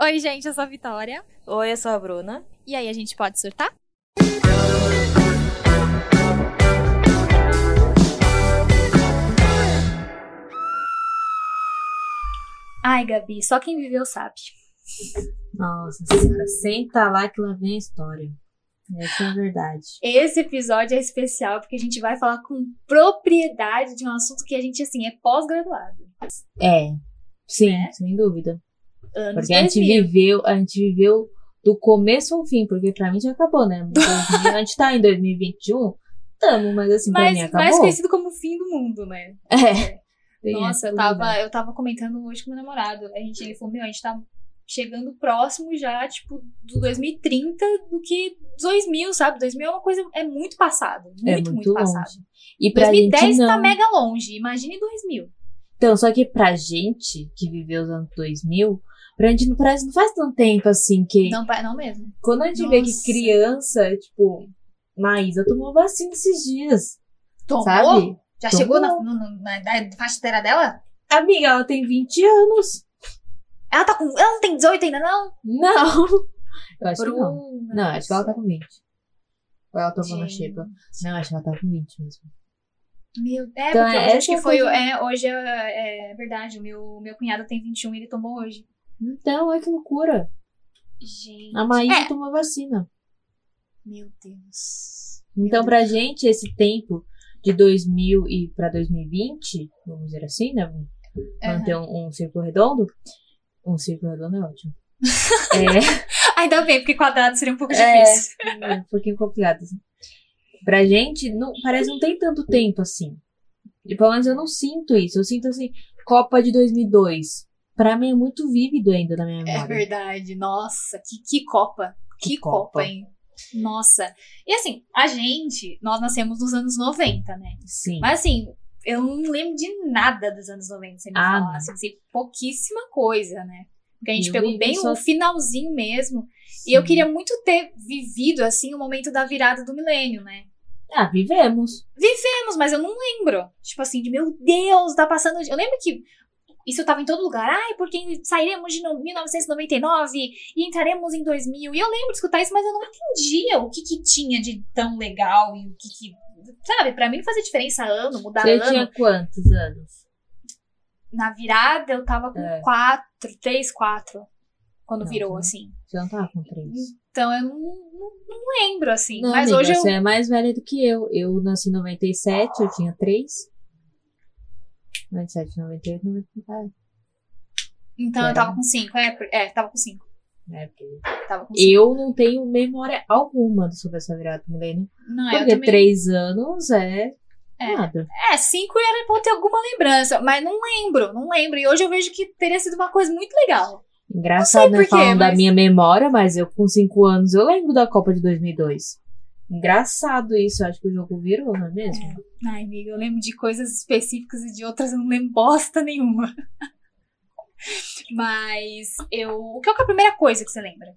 Oi, gente, eu sou a Vitória. Oi, eu sou a Bruna. E aí, a gente pode surtar? Ai, Gabi, só quem viveu sabe. Nossa senhora, senta lá que lá vem a história. Essa é a verdade. Esse episódio é especial porque a gente vai falar com propriedade de um assunto que a gente, assim, é pós-graduado. É, sim, Né? sem dúvida. Anos Porque a gente 2000. viveu, a gente viveu do começo ao fim, porque pra mim já acabou, né? 2000, a gente tá em 2021, tamo, mas assim, pra Mas, mim acabou. mais conhecido como o fim do mundo, né? É. Tem Nossa, eu tava, eu tava comentando hoje com meu namorado. A gente, ele falou, meu, a gente tá chegando próximo já, tipo, do 2030 do que 2000, sabe? 2000 é uma coisa, é muito passado. Muito, É muito, muito passado. E pra 2010 gente não. tá mega longe. Imagine 2000. Então, só que pra gente que viveu os anos 2000, pra gente não parece, não faz tanto tempo assim que. Não, não mesmo. Quando a gente vê que Nossa. criança, tipo, Maísa tomou vacina esses dias, Tomou? sabe? Já Tomou. chegou na, na idade- faixa etária dela? Amiga, ela tem 20 anos. Ela tá com. Ela não tem 18 ainda, não? Não. Eu acho que não. Bruna. Não, acho que ela tá com 20. Ou ela tomou na xepa. Não, acho que ela tá com 20 mesmo. Meu, é, Então, porque é, hoje acho que foi. É, hoje é, é verdade. O meu, meu cunhado tem 21 e ele tomou hoje. Então, olha que loucura. Gente. A Maísa É. tomou vacina. Meu Deus. Então, pra gente, esse tempo de 2000 e pra 2020, vamos dizer assim, né? Manter um, um círculo redondo. Um círculo redondo é ótimo. é, Ainda bem, porque quadrado seria um pouco É. difícil. é um pouquinho complicado. Assim. Pra gente, não, parece que não tem tanto tempo assim. E pelo menos eu não sinto isso. Eu sinto assim, Copa de 2002. Pra mim é muito vívido ainda na minha É memória. verdade. Nossa, que, que Copa. Que, Que Copa, Copa. hein? Nossa. E assim, a gente, nós nascemos nos anos 90, né? Sim. Mas assim, eu não lembro de nada dos anos 90, se me Ah, falar. Assim, assim, pouquíssima coisa, né? Porque a gente Eu pegou bem só- o finalzinho mesmo. E eu Sim. queria muito ter vivido, assim, o momento da virada do milênio, né? Ah, vivemos. Vivemos, mas eu não lembro. Tipo assim, de meu Deus, tá passando. Eu lembro que isso tava em todo lugar. Ai, porque sairemos de no- 1999 e entraremos em 2000. E eu lembro de escutar isso, mas eu não entendia o que que tinha de tão legal e o que que. Sabe, pra mim não fazia diferença ano, mudar Você ano. tinha quantos anos? Na virada eu tava com É. quatro, três, quatro. Quando Não, virou, não. assim. Você não tava com três? Então eu não, não, não lembro, assim. Não, mas amiga, hoje eu. você é mais velha do que eu. Eu nasci em 97, eu tinha 3. 97, 98, 99. Então eu tava com cinco. É, por- é tava com cinco. É, porque Tava com cinco. eu não tenho memória alguma sobre essa virada do milênio. Não, Porque também. 3 anos é, É. nada. É, cinco era pra ter alguma lembrança, mas não lembro, não lembro. E hoje eu vejo que teria sido uma coisa muito legal. Engraçado, né? Falando da mas- minha memória, mas eu com 5 anos eu lembro da Copa de 2002. Engraçado isso, eu acho que o jogo virou, não é mesmo? Ai, amiga, eu lembro de coisas específicas e de outras eu não lembro bosta nenhuma. Mas eu. O que é a primeira coisa que você lembra?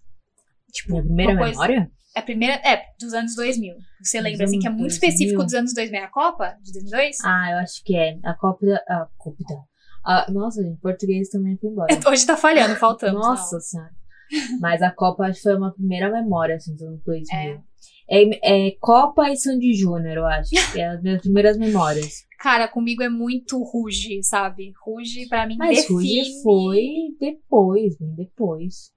Tipo, Minha primeira coisa- memória? É a primeira. É, dos anos 2000. Você Dos lembra, assim, que é muito 2000? específico dos anos 2000 a Copa? De 2002? Ah, eu acho que é. A Copa da. A Copa da. nossa, gente, português também foi embora. Hoje tá falhando, faltando. Nossa senhora. Mas a Copa acho que foi uma primeira memória, assim, dos anos 2000. É. É, é Copa e Sandy Júnior, eu acho. É as minhas primeiras memórias. Cara, comigo é muito Ruge, sabe? Ruge pra mim Mas define. Ruge foi depois, bem depois.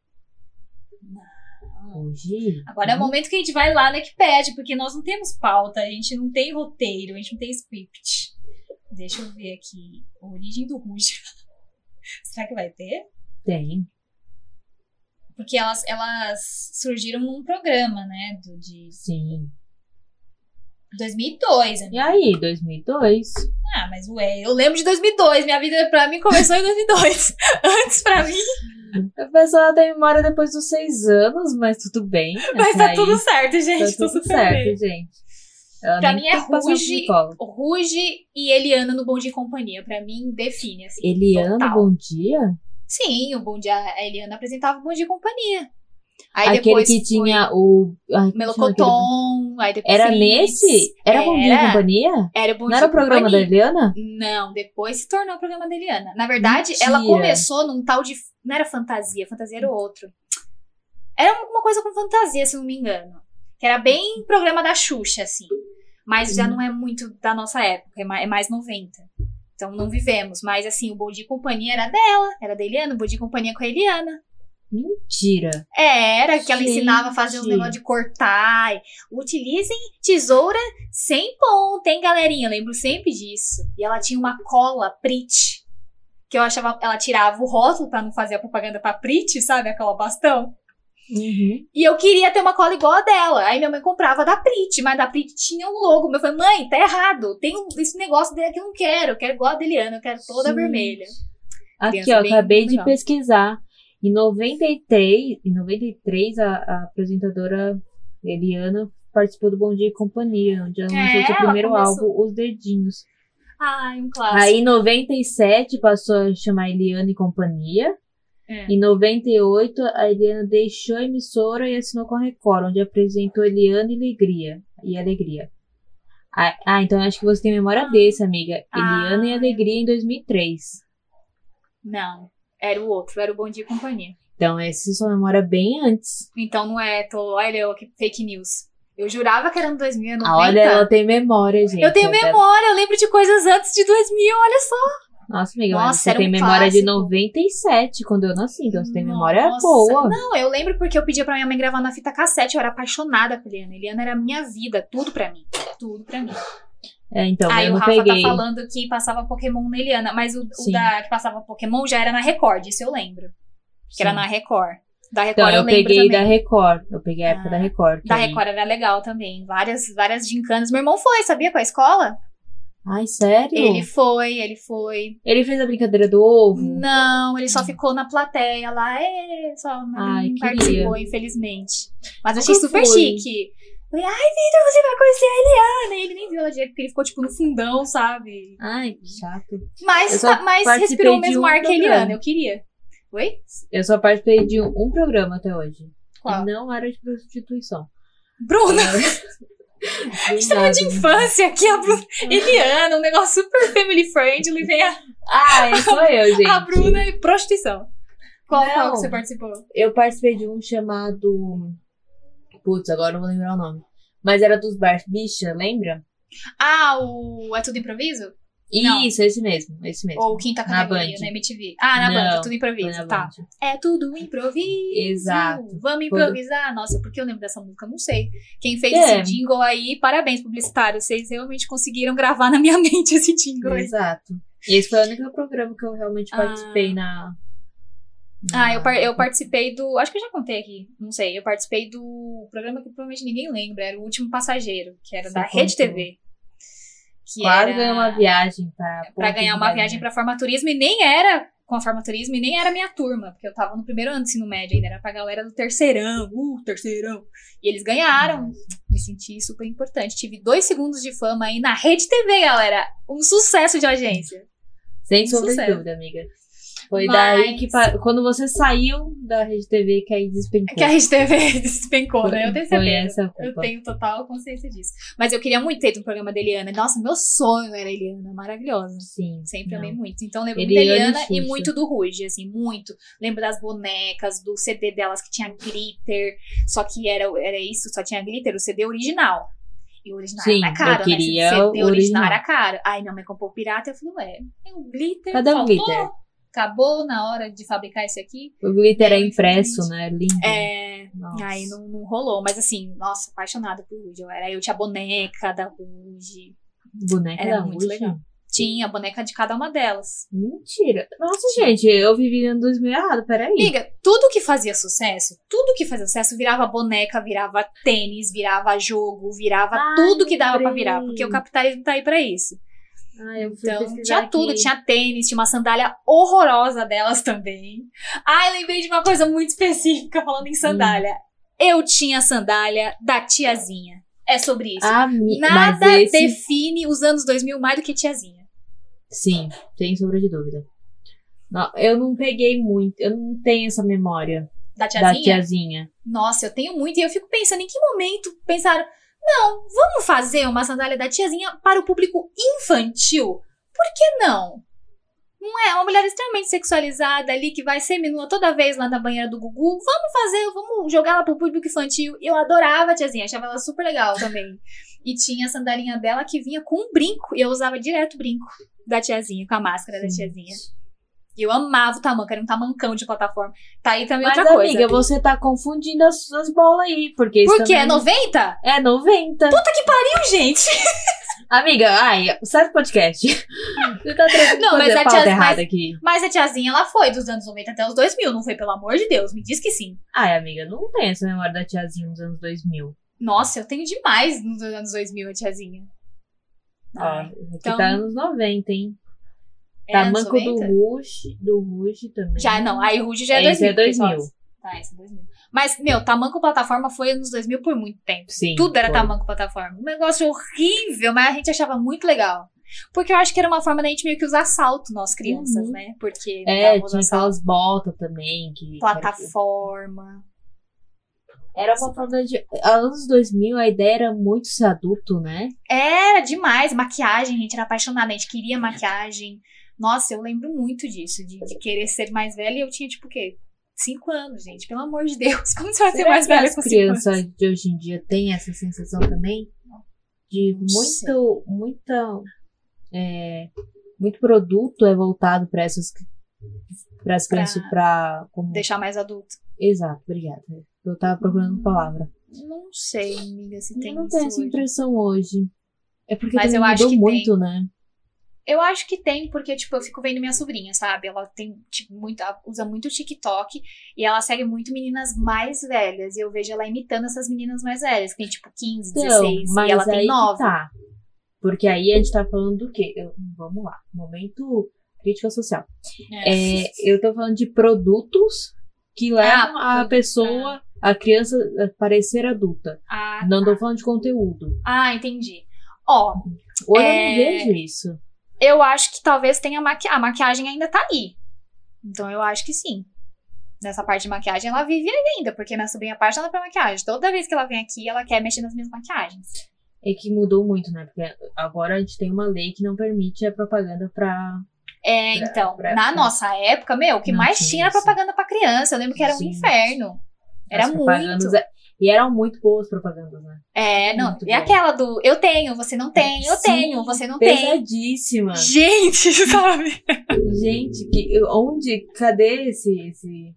Ruge. Agora é o momento que a gente vai lá na Wikipedia, porque nós não temos pauta, a gente não tem roteiro, a gente não tem script. Deixa eu ver aqui. Origem do Ruge. Será que vai ter? Tem. Porque elas, elas surgiram num programa, né? Do, de Sim. 2002. E amiga. aí, 2002? Ah, mas ué, eu lembro de 2002. Minha vida pra mim começou em 2002. Antes pra mim. A pessoa tem memória depois dos seis anos, mas tudo bem. Mas Até tá aí, tudo certo, gente. tá Tá tudo certo, bem. gente. Ela Pra mim é Ruge- Ruge e Eliana no Bom Dia e Companhia. Pra mim, define, assim. Eliana, total. bom dia? Sim, o Bom Dia, a Eliana apresentava o Bom Dia e Companhia. Aí Aquele depois que tinha o. ai, Melocoton, aí depois Era nesse? Era Bom Dia e Era. Companhia? Era Bom Não Dia era e o programa da. Eliana? Não, depois se tornou o programa da Eliana. Na verdade, Mentira. ela começou num tal de. Não era fantasia, fantasia era outro. Era alguma coisa com fantasia, se não me engano. Que era bem programa da Xuxa, assim. Mas já Hum. não é muito da nossa época, é mais, é mais 90. Então não vivemos. Mas assim, o Bom Dia e Companhia era dela, era da Eliana, o Bom Dia e Companhia com a Eliana. Mentira. É, era que ela ensinava a fazer uns Gente. negócios de cortar. e, Utilizem tesoura sem ponta, hein, galerinha? Eu lembro sempre disso. E ela tinha uma cola Prit. Que eu achava. Ela tirava o rótulo pra não fazer a propaganda pra Prit, sabe? Aquela bastão. Uhum. E eu queria ter uma cola igual a dela. Aí minha mãe comprava da Prit, mas da Prit tinha um logo. Eu falei, mãe, tá errado. Tem esse negócio dele aqui, eu não quero. Eu quero igual a Deliana, eu quero toda vermelha. Aqui, Criança ó, bem acabei de legal. pesquisar. Em 93, em 93 a, a apresentadora Eliana participou do Bom Dia e Companhia, onde ela É, lançou seu ela primeiro começou- álbum, Os Dedinhos. Ai, um clássico. Aí em 97 passou a chamar Eliana e Companhia. É. Em 98, a Eliana deixou a emissora e assinou com a Record, onde apresentou Eliana e Alegria. E Alegria. Ah, ah, então acho que você tem memória Ah. desse, amiga. Ah. Eliana e Alegria em 2003. Não, era o outro, era o Bom Dia e Companhia. Então, essa é sua memória bem antes. Então não é, tô, olha eu aqui, fake news. Eu jurava que era no 2090. Ah, olha, ela tem memória, gente. eu tenho memória, eu lembro de coisas antes de 2000, olha só. Nossa, amiga, Nossa, você tem um memória de clássico. 97, quando eu nasci. Então, você tem memória Nossa. boa. Não, eu lembro porque eu pedia pra minha mãe gravar na fita cassete, eu era apaixonada por Eliana. Eliana era a minha vida, tudo pra mim. Tudo pra mim. É, então, Aí o Rafa peguei. tá falando que passava Pokémon na Eliana, mas o, o Sim. da que passava Pokémon já era na Record, isso eu lembro. Que era Sim. na Record. Da Record Então, eu, eu peguei também. da Record. Eu peguei a época Ah, da Record. Da Record era legal também. Várias, várias gincanas. Meu irmão foi, sabia, com a escola? Ai, sério? Ele foi, ele foi. Ele fez a brincadeira do ovo? Não, ele só ficou na plateia lá. É, só não Ai, queria. participou, infelizmente. Mas Nunca achei super fui. chique. Falei, ai, Vitor, você vai conhecer a Eliana. E ele nem viu ela direito, porque ele ficou, tipo, no fundão, sabe? Ai, chato. Eu Mas, só mas respirou o mesmo um ar que a. Eliana, eu queria. Oi? Eu só participei de um, um programa até hoje. Qual? E não era de prostituição. Bruna, História de infância aqui, a Bruna. Eliana, um negócio super family friendly, vem a, Ai, sou eu, gente. a Bruna e prostituição. Qual, Não. qual que você participou? Eu participei de um chamado. Putz, agora não vou lembrar o nome. Mas era dos Bart Bicha, lembra? Ah, o É Tudo Improviso? Isso, esse mesmo, esse mesmo. Ou Quinta Na Categoria, Band. na MTV? Ah, na Não, Band, Tudo Improviso, na tá. Band. É tudo improviso. Exato. Vamos improvisar? Nossa, por que eu lembro dessa música? Não sei. Quem fez É. esse jingle aí, parabéns, publicitário. Vocês realmente conseguiram gravar na minha mente esse jingle aí. Exato. E esse foi o único programa que eu realmente Ah. participei na. Ah, eu, par- eu participei do. Acho que eu já contei aqui. Não sei. Eu participei do programa que provavelmente ninguém lembra. Era o Último Passageiro, que era Você da Rede contou. TV. Que Quase era ganhei uma viagem para. pra ganhar uma viagem pra formaturismo e nem era com a formaturismo e nem era minha turma, porque eu tava no primeiro ano do ensino médio ainda, era pra galera do terceirão, uh, terceirão. E eles ganharam. Me senti super importante. Tive dois segundos de fama aí na Rede TV, galera. Um sucesso de agência. Sem Um sombra de dúvida, amiga. Foi Mas- daí que. Quando você saiu da Rede TV, que aí despencou. Que a Rede TV despencou, né? Eu tenho certeza. Eu tenho total consciência disso. Mas eu queria muito ter ido no programa da Eliana. Nossa, meu sonho era a Eliana. Maravilhosa. Sim. Sempre não. amei muito. Então lembro Eliana muito da e Eliana e Xuxa. muito do Ruge, assim, muito. Lembro das bonecas, do CD delas que tinha glitter. Só que era, era isso, só tinha glitter, o CD original. E o original Sim, era caro, eu queria né? O CD original original. era caro. Aí minha mãe comprou o pirata e eu falei, ué, tem o glitter. Cadê o glitter? Acabou na hora de fabricar esse aqui. O glitter é Não, impresso, né? Lindo. É, Nossa. Aí não, não rolou, mas assim, nossa, apaixonada por Ruge. Eu, era, eu tinha a boneca da Ruge. Boneca Era da muito Ruge. legal. Tinha a boneca de cada uma delas. Mentira. Nossa, gente, eu vivi em 2000 errado, peraí. Liga, tudo que fazia sucesso, tudo que fazia sucesso virava boneca, virava tênis, virava jogo, virava Ai, tudo que dava pra lembrei. virar, porque o capitalismo tá aí pra isso. Ah, Então, tinha tudo, aqui. tinha tênis, tinha uma sandália horrorosa delas também. Ai, lembrei de uma coisa muito específica falando em sandália. Eu tinha a sandália da tiazinha. É sobre isso. Ah, Nada esse... define os anos 2000 mais do que tiazinha. Sim, sem sombra de dúvida. Não, eu não peguei muito, eu não tenho essa memória. Da da tiazinha? tiazinha. Nossa, eu tenho muito. E eu fico pensando, em que momento pensaram, não, vamos fazer uma sandália da tiazinha para o público infantil? Por que não? Não é uma mulher extremamente sexualizada ali que vai seminua toda vez lá na banheira do Gugu. Vamos fazer, vamos jogar ela pro público infantil. Eu adorava a tiazinha, achava ela super legal também. E tinha a sandalinha dela que vinha com um brinco. E eu usava direto o brinco da tiazinha, com a máscara da tiazinha. E eu amava o tamanco, era um tamancão de plataforma. Tá aí também Mas, outra coisa. amiga, você tá confundindo as suas bolas aí. Porque isso Por quê? É também- 90? É 90. Pariu, gente! Amiga, ai, sai do podcast. Você tá Não, mas a tia- mas- aqui. Mas a tiazinha, ela foi dos anos 90 até os 2000, não foi? Pelo amor de Deus, me diz que sim. Ai, amiga, não tem essa memória da tiazinha nos anos 2000. Nossa, eu tenho demais nos anos 2000 a tiazinha. Ó, Ai, aqui então- tá anos 90, hein? É anos manco do 90? Ruge, do Ruge também. Já, não, aí Ruge já é é 2000. 2000. pessoal. Tá, esse é 2000. Mas, meu, tamanco plataforma foi anos 2000 por muito tempo. Sim. Tudo era foi. tamanco plataforma. Um negócio horrível, mas a gente achava muito legal. Porque eu acho que era uma forma da gente meio que usar salto, nós crianças, Uhum. né? Porque É, tinha aquelas botas também. Que Plataforma. Era uma forma de. Anos 2000, a ideia era muito ser adulto, né? Era demais. Maquiagem, a gente era apaixonada, a gente queria maquiagem. Nossa, eu lembro muito disso, de, de querer ser mais velha. E eu tinha, tipo, o quê? Cinco anos, gente. Pelo amor de Deus. Como você vai ser mais velha as com cinco anos? crianças de hoje em dia têm essa sensação também? De Não sei. muito, muita, é, muito produto é voltado para essas para as crianças para como Deixar mais adulto. exato, obrigada. Eu tava procurando palavra. Não sei, amiga, se tem eu não tenho essa hoje. impressão hoje. É porque Mas eu acho mudou muito, né? Eu acho que tem, porque, tipo, eu fico vendo minha sobrinha, sabe? Ela tem, tipo, muito, usa muito TikTok e ela segue muito meninas mais velhas. E eu vejo ela imitando essas meninas mais velhas, que tem, tipo, 15, Então, 16, mas e ela tem que 9. tá. Porque aí a gente tá falando do quê? Eu- vamos lá. Momento crítica social. É. É, eu tô falando de produtos que levam a produto, pessoa, a criança, a parecer adulta. Ah, Não tá. tô falando de conteúdo. ah, entendi. Ó, Hoje É, eu não vejo isso. Eu acho que talvez tenha a maquiagem ainda tá aí. Então eu acho que sim. Nessa parte de maquiagem ela vive ainda, porque minha sobrinha é apaixonada pra maquiagem. Toda vez que ela vem aqui, ela quer mexer nas minhas maquiagens. É que mudou muito, né? Porque agora a gente tem uma lei que não permite a propaganda pra. É, Pra- então, pra- na pra- nossa época, meu, o que Não mais tinha tinha era propaganda pra criança. Eu lembro que era um Gente. inferno. Era muito. E eram muito boas propagandas, né? É, não. Muito e bom. aquela do eu tenho, você não tem, eu Sim, tenho, você não tem. Pesadíssima. Gente, sabe? Gente, que, onde? Cadê esse, esse,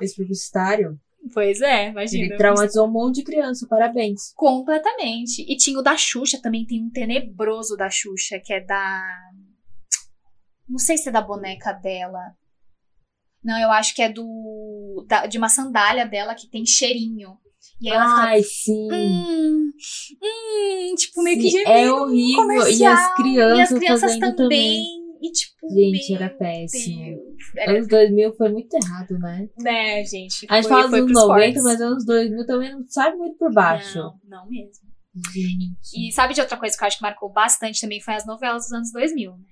esse publicitário? Pois é, imagina. Ele traumatizou um monte de criança, parabéns. Completamente. E tinha o da Xuxa também, tem um tenebroso da Xuxa, que é da. Não sei se é da boneca dela. Não, eu acho que é do. da- de uma sandália dela que tem cheirinho. E aí ela fica. Ai, sim. Hum, hum, tipo, meio que Sim, gemendo é horrível. comercial. E as crianças, E as crianças também. também. E tipo, Gente, era péssimo. Era, Anos 2000 foi muito errado, né? né, gente? A gente foi- fala foi dos pros 90, cortes. mas anos 2000 também não sai muito por baixo. Não, não mesmo. Gente. E sabe de outra coisa que eu acho que marcou bastante também foi as novelas dos anos 2000, né?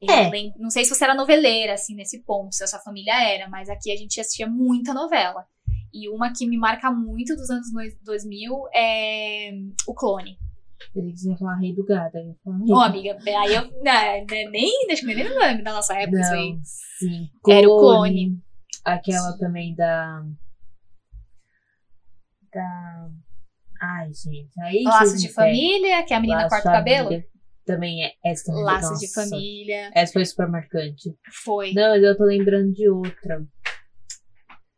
Eu É. lem- Não sei se você era noveleira, assim, nesse ponto, se a sua família era, mas aqui a gente assistia muita novela. E uma que me marca muito dos anos dois- 2000 é O Clone. Ele quiser falar Rei do Gado. eu falar Rei Ô, amiga, aí eu né, né, nem, acho que nem lembro da nossa época isso aí. Não, sim. Era o Clone. Aquela Sim. também da. Da. Ai, gente. Aí Laços de família, que a menina Laços corta o cabelo. Também é. Essa também, Laços de família. Essa foi super marcante. Foi. Não, mas eu tô lembrando de outra.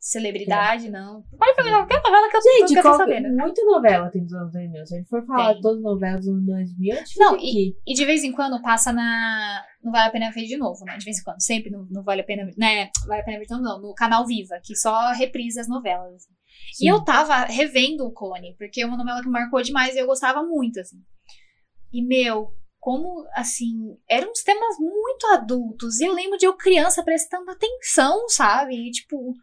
Celebridade, não. Pode perguntar qualquer novela que eu, Gente, que eu tô sabendo. muita novela tem dos anos 2000. Se a gente for falar Tem. todas as novelas dos anos 2000, a gente Não, aqui. E de vez em quando passa na. Não vale a pena ver de novo, né? De vez em quando. Sempre não, não vale a pena. Né? Vale a pena ver de novo, não. No canal Viva, que só reprisa as novelas. Sim. E eu tava revendo o Clone, porque é uma novela que marcou demais e eu gostava muito, assim. E, meu, como, assim, eram uns temas muito adultos. E eu lembro de eu criança prestando atenção, sabe? E, tipo,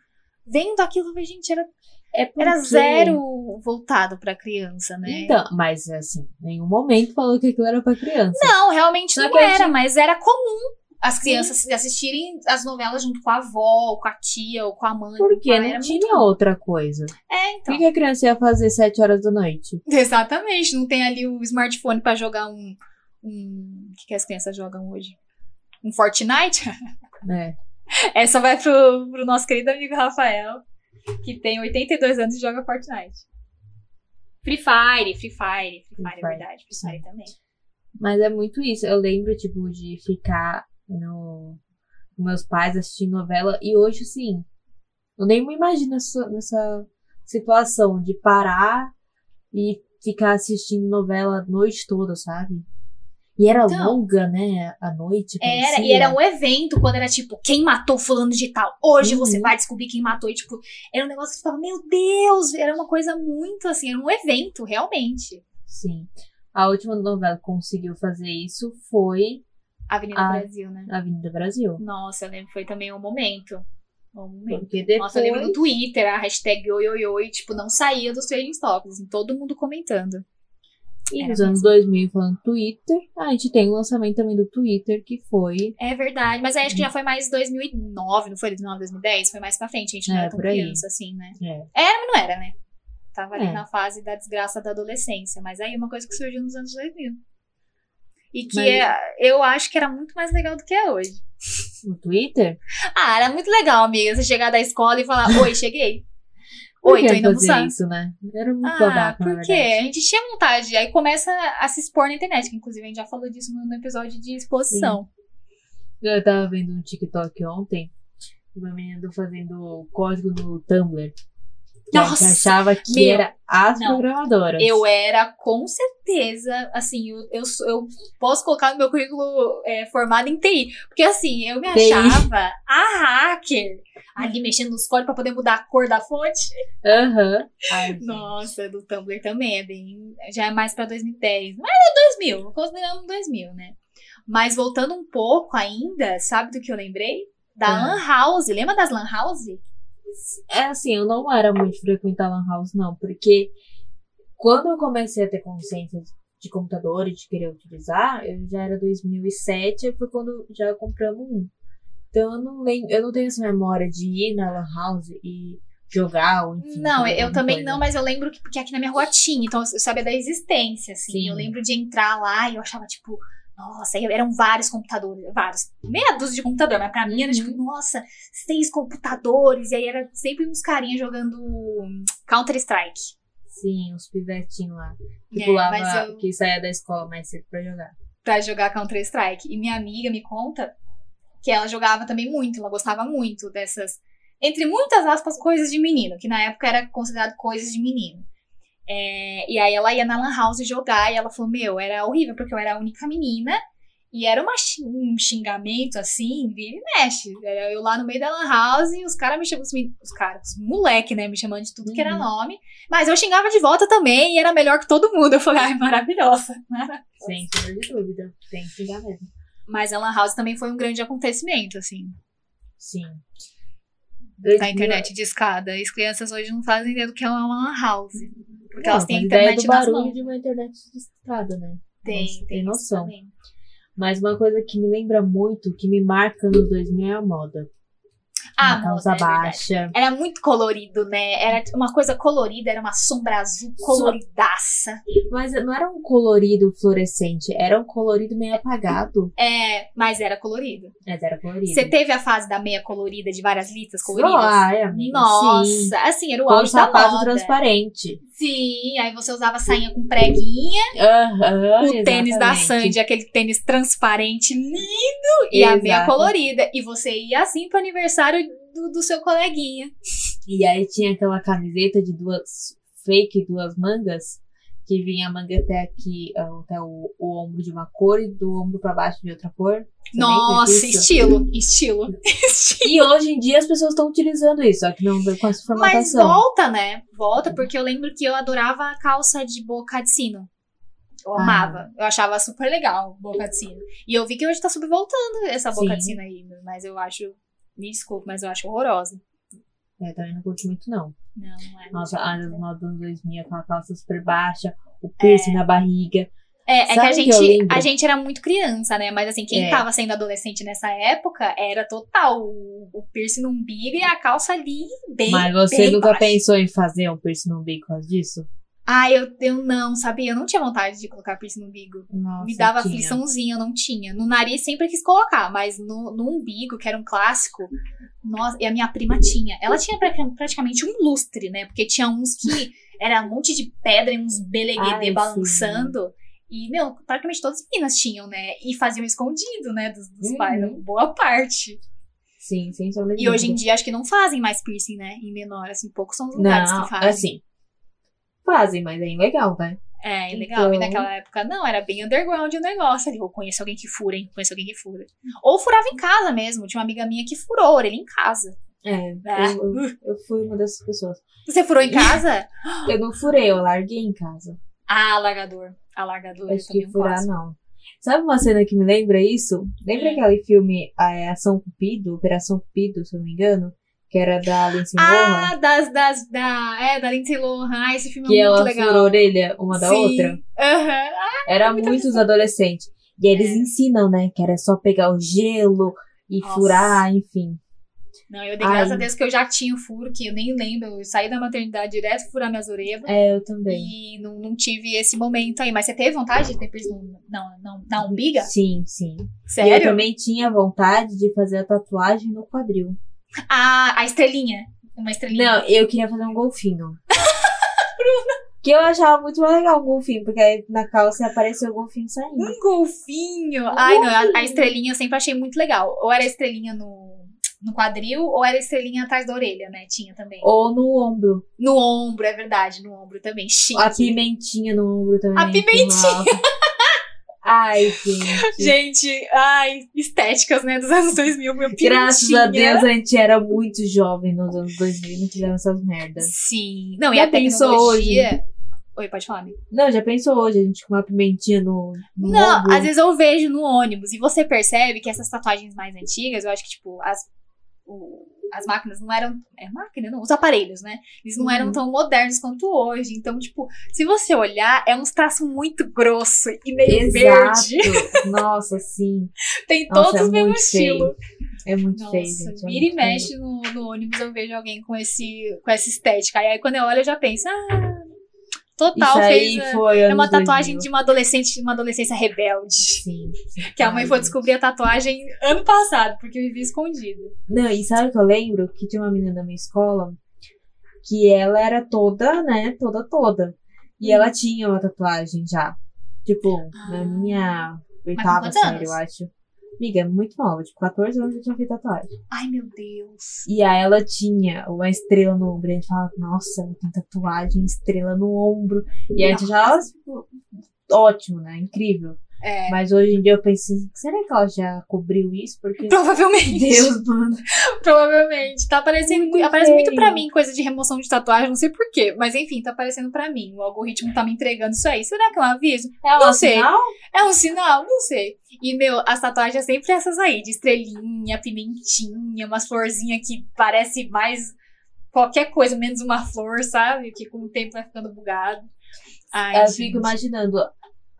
vendo aquilo, eu falei, gente, era, É era porque- zero voltado pra criança, né? Então, mas assim, em nenhum momento falou que aquilo era pra criança. Não, realmente Só não era, gente- mas era comum. as crianças assistirem as novelas junto com a avó, ou com a tia, ou com a mãe. Porque o pai, não era tinha muito- outra coisa. É, O então. que, que a criança ia fazer sete horas da noite? Exatamente. Não tem ali o smartphone pra jogar um. um... O que, que as crianças jogam hoje? Um Fortnite? É. Essa vai pro, pro nosso querido amigo Rafael, que tem 82 anos e joga Fortnite. Free Fire, Free Fire, Free Fire, é Fire, verdade. Free Fire também. Mas é muito isso. Eu lembro, tipo, de ficar no... com meus pais assistindo novela. E hoje, assim, eu nem me imagino nessa, nessa situação de parar e ficar assistindo novela a noite toda, sabe? E era Então. longa, né? A noite. Era, parecia. e era um evento quando era tipo, quem matou fulano de tal? Hoje Uhum. você vai descobrir quem matou. E tipo, era um negócio que você falava, meu Deus, era uma coisa muito assim, era um evento, realmente. Sim. A última novela que conseguiu fazer isso foi Avenida Ah. Brasil, né? Avenida Brasil. Nossa, eu lembro foi também um momento. Um momento. Porque depois. Nossa, eu lembro no Twitter, a hashtag oi, tipo, não saía dos trending topics, assim, todo mundo comentando. E Era nos anos 2000, falando Twitter, a gente tem o lançamento também do Twitter, que foi. É verdade, mas aí acho que já foi mais 2009, não foi 2009, 2010? Foi mais pra frente, a gente não É, era tão por aí. criança assim, né? É. Era, mas não era, né? Tava ali É. na fase da desgraça da adolescência, mas aí uma coisa que surgiu nos anos 2000. E que Mas- é- eu acho que era muito mais legal do que é hoje. No Twitter? Ah, era muito legal, amiga, você chegar da escola e falar, oi, cheguei. Oi, que tô indo almoçar. isso, né? Era muito Ah, babaca, por quê? A gente tinha vontade. Aí começa a se expor na internet, que inclusive a gente já falou disso no, episódio de exposição. Eu tava vendo um TikTok ontem, uma menina fazendo código no Tumblr. Que Nossa, achava que meu, era as não. programadoras. Eu era, com certeza, assim, eu, eu, eu posso colocar no meu currículo é, formado em TI. Porque, assim, eu me TI. achava a hacker. Ali mexendo nos códigos pra poder mudar a cor da fonte. Aham. Gente. Nossa, do Tumblr também é bem. Já é mais pra 2010. Mas é 2000, consideramos 2000, né? Mas voltando um pouco ainda, sabe do que eu lembrei? Da Ah. Lan House. Lembra das Lan House? É assim, eu não era muito frequentar Lan House, não, porque quando eu comecei a ter consciência de computador e de querer utilizar, eu já era 2007, foi quando já compramos um. Então eu não lembro, eu não tenho essa memória de ir na Lan House e jogar, ou enfim. Não, eu também coisa. não, mas eu lembro que porque aqui na minha rua tinha, então eu sabia da existência, assim. Sim. Eu lembro de entrar lá e eu achava, tipo, nossa, eram vários computadores, vários, meia dúzia de computador, mas pra mim era tipo, Uhum. nossa, seis computadores, e aí era sempre uns carinhas jogando Counter-Strike. Sim, os pivetinhos lá. Que É, pulava, eu- que saía da escola mais cedo pra jogar. pra jogar Counter-Strike. E minha amiga me conta que ela jogava também muito, ela gostava muito dessas, entre muitas aspas, coisas de menino, que na época era considerado coisas de menino. É, e aí ela ia na Lan House jogar e ela falou: Meu, era horrível, porque eu era a única menina. E era uma, um xingamento assim, vira e mexe. Era eu lá no meio da Lan House e os caras me chamavam, os, os caras, os moleque, né, me chamando de tudo que era Uhum. nome. Mas eu xingava de volta também e era melhor que todo mundo. Eu falei: Ai, maravilhosa. Sem sombra de dúvida. Tem que xingar mesmo. Mas a Lan House também foi um grande acontecimento, assim, Sim. da internet de escada. As crianças hoje não fazem ideia do que é uma Lan House. Porque Não, elas têm ideia internet do nas barulho mãos. de uma internet de escada, né? Tem, Nossa, tem, isso noção. também. Mas uma coisa que me lembra muito, que me marca nos 2000 é a moda. Ah, calça é baixa. Era muito colorido, né? Era uma coisa colorida, era uma sombra azul coloridaça. Mas não era um colorido fluorescente, era um colorido meio apagado. É, mas era colorido. Mas era colorido. Você teve a fase da meia colorida, de várias listas coloridas? Ai, amiga, Nossa, sim. assim, era o auge da sapato moda. transparente. Sim, aí você usava sainha com preguinha, Aham, o tênis da. Sandy, aquele tênis transparente lindo, e a meia Exato. colorida. E você ia assim pro aniversário do, do seu coleguinha. E aí tinha aquela camiseta de duas fake, duas mangas, que vinha a manga até aqui, até o, o ombro de uma cor e do ombro pra baixo de outra cor. Você Nossa, disso? estilo, estilo. E hoje em dia as pessoas estão utilizando isso, só que não com essa Mas formatação. volta, né? Volta, porque eu lembro que eu adorava a calça de boca de sino. Eu Ah. amava. Eu achava super legal boca de sino. E eu vi que hoje tá super voltando essa boca Sim. de sino aí. Mas eu acho. Me desculpe, mas eu acho horrorosa. É, também não curto muito, não. Não, não é. Nossa, a moda dos anos 2000, aquela calça super baixa, o piercing É. na barriga. É, é que a que gente, lembro? a gente era muito criança, né? Mas assim, quem É. tava sendo adolescente nessa época era total o, o piercing no umbigo e a calça ali bem. Mas você bem nunca baixa. pensou em fazer um piercing no umbigo por causa disso? Ah, eu, eu não, sabia? Eu não tinha vontade de colocar piercing no umbigo. Nossa, Me dava afliçãozinha, eu não tinha. No nariz sempre quis colocar, mas no, no umbigo, que era um clássico, nossa, e a minha prima tinha. Ela tinha pra- praticamente um lustre, né? Porque tinha uns que era um monte de pedra e uns beleguedê sim. balançando. E, meu, praticamente todas as meninas tinham, né? E faziam escondido, né? Dos, dos Uhum. pais, boa parte. Sim, sem E hoje em dia acho que não fazem mais piercing, né? Em menor, assim, poucos são os lugares Não, que fazem. assim. Fazem, mas é legal, né? É, é legal. E Então- naquela época, não, era bem underground o negócio. Eu conheço alguém que fura, hein? Conheço alguém que fura. Ou furava em casa mesmo. Tinha uma amiga minha que furou a orelha em casa. É, É. eu, eu, eu fui uma dessas pessoas. Você furou em casa? Eu não furei, eu larguei em casa. ah, alargador. Alargador. Acho que furar, não. Sabe uma cena que me lembra isso? Lembra É. aquele filme a é, Ação Cupido, Operação Cupido, se eu não me engano? Que era da Lindsay Lohan? Ah, das, das, da, é, da Lindsay Lohan. Ah, esse filme Que é muito ela legal. furou a orelha uma da Sim. outra? Aham. Era muita muitos adolescentes. E eles É. ensinam, né? Que era só pegar o gelo e Nossa. furar, enfim. Não, eu dei graças Ai. a Deus que eu já tinha o furo, que eu nem lembro. Eu saí da maternidade direto furar minhas orelhas. É, eu também. E não, não tive esse momento aí. Mas você teve vontade de ter piercing não, não, na umbiga? Sim, sim. E eu Sério? também tinha vontade de fazer a tatuagem no quadril. Ah, a estrelinha. Uma estrelinha. Não, eu queria fazer um golfinho. Que eu achava muito mais legal um golfinho, porque aí na calça apareceu o golfinho saindo. Um golfinho. Ai, não, a, a estrelinha eu sempre achei muito legal. Ou era a estrelinha no, no quadril, ou era a estrelinha atrás da orelha, né? Tinha também. Ou no ombro. No ombro, é verdade, no ombro também. Chique. A pimentinha no ombro também. A pimentinha. Ai, gente. Gente, ai, estéticas, né, dos anos 2000, meu Graças a. Deus a gente era muito jovem nos anos 2000 e não fizemos essas merdas. Sim. Não, e Já a pensou tecnologia... Oi, pode falar, amigo. Não, já pensou hoje a gente com uma pimentinha no, no Não, ombro? às vezes eu vejo no ônibus e você percebe que essas tatuagens mais antigas, eu acho que, tipo, as, o- as máquinas não eram. É máquina, não? Os aparelhos, né? Eles não eram Uhum. tão modernos quanto hoje. Então, tipo, se você olhar, é uns traços muito grosso e meio verde. Exato. Nossa, sim. Tem Nossa, todos é muito feio. estilo. É muito Nossa, feio, gente. é vira e feio. mexe no, no ônibus, eu vejo alguém com, esse, com essa estética. Aí, aí quando eu olho, eu já penso, ah, total Isso fez. a- foi É uma tatuagem 2000. de uma adolescente, de uma adolescência rebelde. Sim. Que a mãe Ai, foi descobrir a tatuagem ano passado, porque eu vivia escondida. Não, e sabe o que eu lembro? Que tinha uma menina na minha escola que ela era toda, né? Toda, toda. E Hum. ela tinha uma tatuagem já. Tipo, Ah. na minha oitava série, eu acho. Amiga, é muito nova. Tipo, 14 anos eu tinha feito tatuagem. Ai, meu Deus. E aí ela tinha uma estrela no ombro. E a gente falava, nossa, ela tem tatuagem, estrela no ombro. E a gente achava tipo, ótimo, né? Incrível. É, Mas hoje em dia eu penso assim, será que ela já cobriu isso? Porque, provavelmente. Deus, mano. Provavelmente. Tá aparecendo. Muito aparece muito feio. pra mim coisa de remoção de tatuagem, não sei porquê. Mas enfim, tá aparecendo pra mim. O algoritmo tá me entregando isso aí. Será que é um aviso? É Não um sei. sinal? É um sinal? Não sei. E, meu, as tatuagens é sempre essas aí, de estrelinha, pimentinha, umas florzinhas que parece mais qualquer coisa, menos uma flor, sabe? Que com o tempo vai ficando bugado. Ai, Eu gente. fico imaginando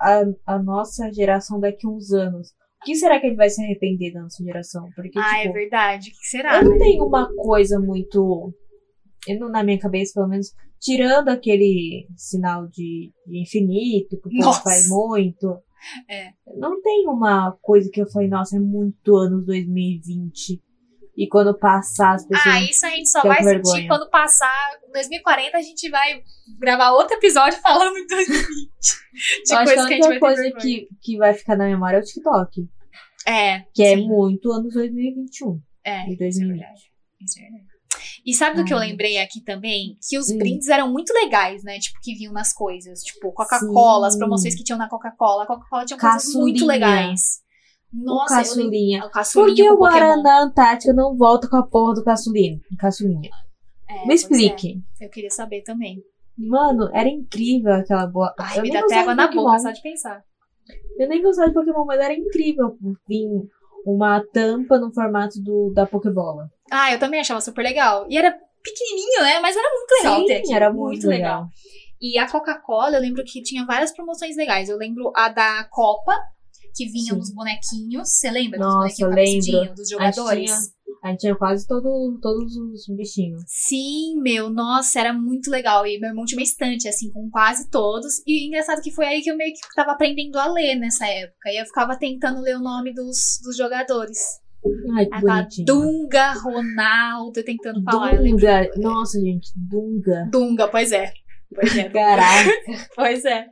a, a nossa geração daqui a uns anos. O que será que gente vai se arrepender da nossa geração? Porque, Ah, é tipo, verdade. O que será? eu não né? tenho uma coisa muito. Eu não, na minha cabeça, pelo menos, tirando aquele sinal de, de infinito, que o povo Nossa. faz muito. É. Não tem uma coisa que eu falei, nossa, é muito anos 2020. E quando passar as pessoas. Ah, isso a gente só vai com sentir vergonha. quando passar 2040, a gente vai gravar outro episódio falando em 2020. De eu acho que a coisas que a gente única coisa vergonha. que, que vai ficar na memória é o TikTok. É, Que é sim. muito anos 2021. É, em isso é 2020. verdade. Isso é verdade. E sabe do que eu lembrei aqui também? Que os Hum. brindes eram muito legais, né? Tipo, que vinham nas coisas. Tipo, Coca-Cola, as promoções que tinham na Coca-Cola. A Coca-Cola tinha coisas muito Caçulinha. Legais. o Nossa, eu lembro- caçulinha. o Por caçulinha que o. Guaraná Antártica não volta com a porra do caçulinha? Caçulinha. É, Me pois explique. é. Eu queria saber também. Mano, era incrível aquela boa. Ai, eu me dá até água na boca só de pensar. Eu nem gostava de Pokémon, mas era incrível. Vim uma tampa no formato do, da Pokébola. Ah, eu também achava super legal. E era pequenininho, né? Mas era muito legal Sim, ter aquilo. era muito legal. E a Coca-Cola, eu lembro que tinha várias promoções legais. Eu lembro a da Copa, que vinha Sim. nos bonequinhos. Você lembra dos Nossa, eu bonequinhos lembro. dos A gente jogadores? tinha- A gente tinha quase todo, todos os bichinhos. Sim, meu, nossa, era muito legal. E meu irmão tinha uma estante, assim, com quase todos. E engraçado que foi aí que eu meio que tava aprendendo a ler nessa época. E eu ficava tentando ler o nome dos, dos jogadores. Ai, que bonitinho. Dunga, Ronaldo, eu tentando falar. Dunga. Nossa, gente, Dunga. Dunga, pois é. Pois é. Caraca. pois é.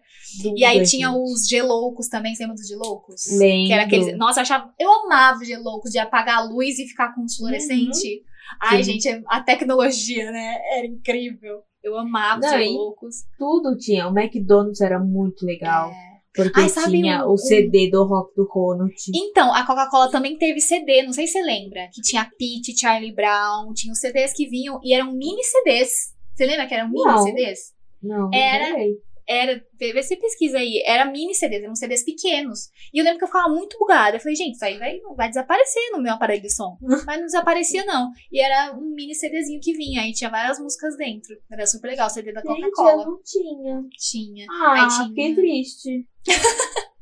E aí tinha os geloucos também, você lembra dos geloucos? Lembro. Que era aqueles. Nossa, eu achava. Eu amava geloucos de apagar a luz e ficar com os fluorescente. Ai, Uhum. Sim. gente, a tecnologia, né? Era incrível. Eu amava os Não, e- geloucos. Tudo tinha. O McDonald's era muito legal. É. Porque Ai, tinha um- o CD do Rock do Ronald. Então, a Coca-Cola também teve CD, não sei se você lembra. Que tinha Pete, Charlie Brown, tinha os CDs que vinham e eram mini CDs. Você lembra que eram mini Não. CDs? Não, Era- não. Era, vê se você pesquisa aí, era mini CDs, eram CDs pequenos. E eu lembro que eu ficava muito bugada. Eu falei, gente, isso aí vai, vai desaparecer no meu aparelho de som. Mas não desaparecia, não. E era um mini CDzinho que vinha, aí tinha várias músicas dentro. Era super legal, o CD da Coca-Cola. não tinha. Tinha. Ah, Aí tinha- fiquei triste.